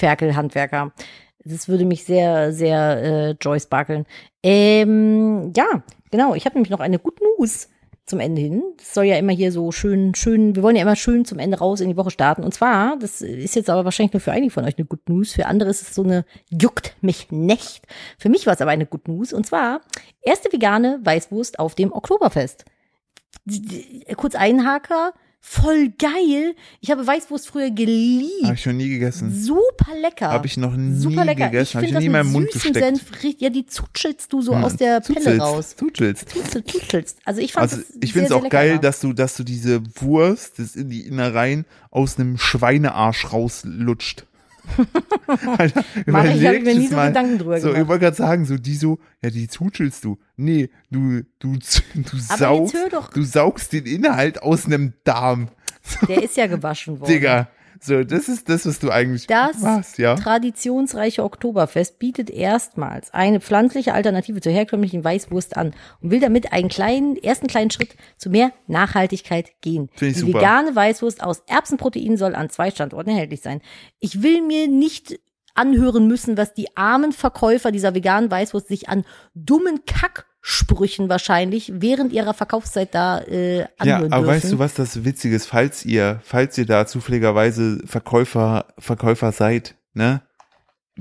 Kleckerferkel-Handwerker. Das würde mich sehr, sehr äh, Joy sparkeln. Ähm, ja, genau. Ich habe nämlich noch eine Good News zum Ende hin. Das soll ja immer hier so schön, schön, wir wollen ja immer schön zum Ende raus in die Woche starten. Und zwar, das ist jetzt aber wahrscheinlich nur für einige von euch eine Good News, für andere ist es so eine juckt mich nicht. Für mich war es aber eine Good News. Und zwar, erste vegane Weißwurst auf dem Oktoberfest. Kurz Einhaker, voll geil. Ich habe Weißwurst früher geliebt. Habe ich noch nie gegessen. Super lecker. Habe ich noch nie Super lecker. gegessen. Habe ich find noch nie in mit Mund gesteckt. Senf, richtig- ja, die zutschelst du so Ja, aus der Pelle Zuzelst, raus. Zuzelst. Tutzel, tutzelst. Also ich fand Also ich finde es auch geil, war. dass du, dass du diese Wurst, das in die Innereien aus einem Schweinearsch rauslutscht. Alter, ich, habe ich mir nie so mal. Gedanken drüber So, ich gemacht. wollte gerade sagen, so die so, ja, die zuschelst du. Nee, du, du, du saugst, du saugst den Inhalt aus einem Darm. der ist ja gewaschen worden. Digga. So, das ist das, was du eigentlich Das machst, ja. traditionsreiche Oktoberfest bietet erstmals eine pflanzliche Alternative zur herkömmlichen Weißwurst an und will damit einen kleinen, ersten kleinen Schritt zu mehr Nachhaltigkeit gehen. Finde ich Die super. vegane Weißwurst aus Erbsenprotein soll an zwei Standorten erhältlich sein. Ich will mir nicht anhören müssen, was die armen Verkäufer dieser veganen Weißwurst sich an dummen Kacksprüchen wahrscheinlich während ihrer Verkaufszeit da äh, Ja, anhören aber dürfen. weißt du, was das Witzige ist? Falls ihr, falls ihr da zufälligerweise Verkäufer, Verkäufer seid, ne?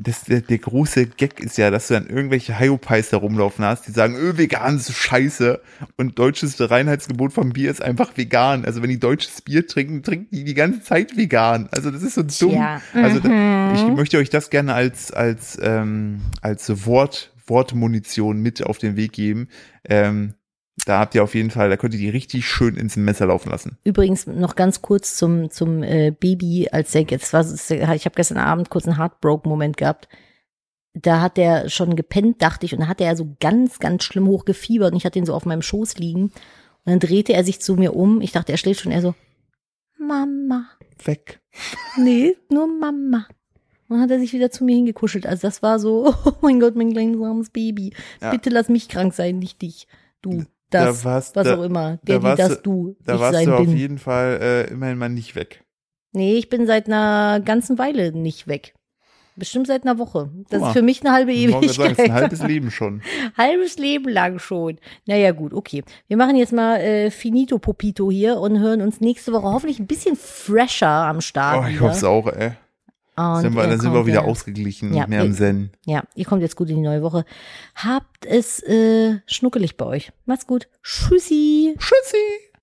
Das, der, der große Gag ist ja, dass du dann irgendwelche Hyopies da rumlaufen hast, die sagen, öh, vegan ist scheiße. Und deutsches Reinheitsgebot vom Bier ist einfach vegan. Also wenn die deutsches Bier trinken, trinken die die ganze Zeit vegan. Also das ist so dumm. Tja. Also da, Mhm. ich möchte euch das gerne als, als, ähm, als Wort, Wortmunition mit auf den Weg geben. Ähm, da habt ihr auf jeden Fall, da könnt ihr die richtig schön ins Messer laufen lassen. Übrigens noch ganz kurz zum zum äh, Baby als der jetzt war ich habe gestern Abend kurz einen Heartbroken Moment gehabt. Da hat der schon gepennt, dachte ich, und da hat er so ganz ganz schlimm hoch gefiebert und ich hatte ihn so auf meinem Schoß liegen und dann drehte er sich zu mir um. Ich dachte, er schläft schon, er so Mama. Weg. Nee, nur Mama. Und dann hat er sich wieder zu mir hingekuschelt. Also das war so, oh mein Gott, mein kleines armes Baby. Ja. Bitte lass mich krank sein, nicht dich. Du, das, da was da, auch immer. da Der, die, warst das, du- da ich warst sein du auf bin. jeden Fall äh, immerhin mal nicht weg. Nee, ich bin seit einer ganzen Weile nicht weg. Bestimmt seit einer Woche. Das mal. ist für mich eine halbe gerade sagen, Ewigkeit. das ist ein halbes Leben schon. Halbes Leben lang schon. Naja, gut, okay. Wir machen jetzt mal äh, Finito Popito hier und hören uns nächste Woche hoffentlich ein bisschen fresher am Start. Oh, ich hoffe es auch, ey. Und Sind wir, dann sind wir kommt, wieder äh, ausgeglichen, ja, mehr im Zen. Ja, ihr kommt jetzt gut in die neue Woche. Habt es äh, schnuckelig bei euch. Macht's gut. Tschüssi. Tschüssi!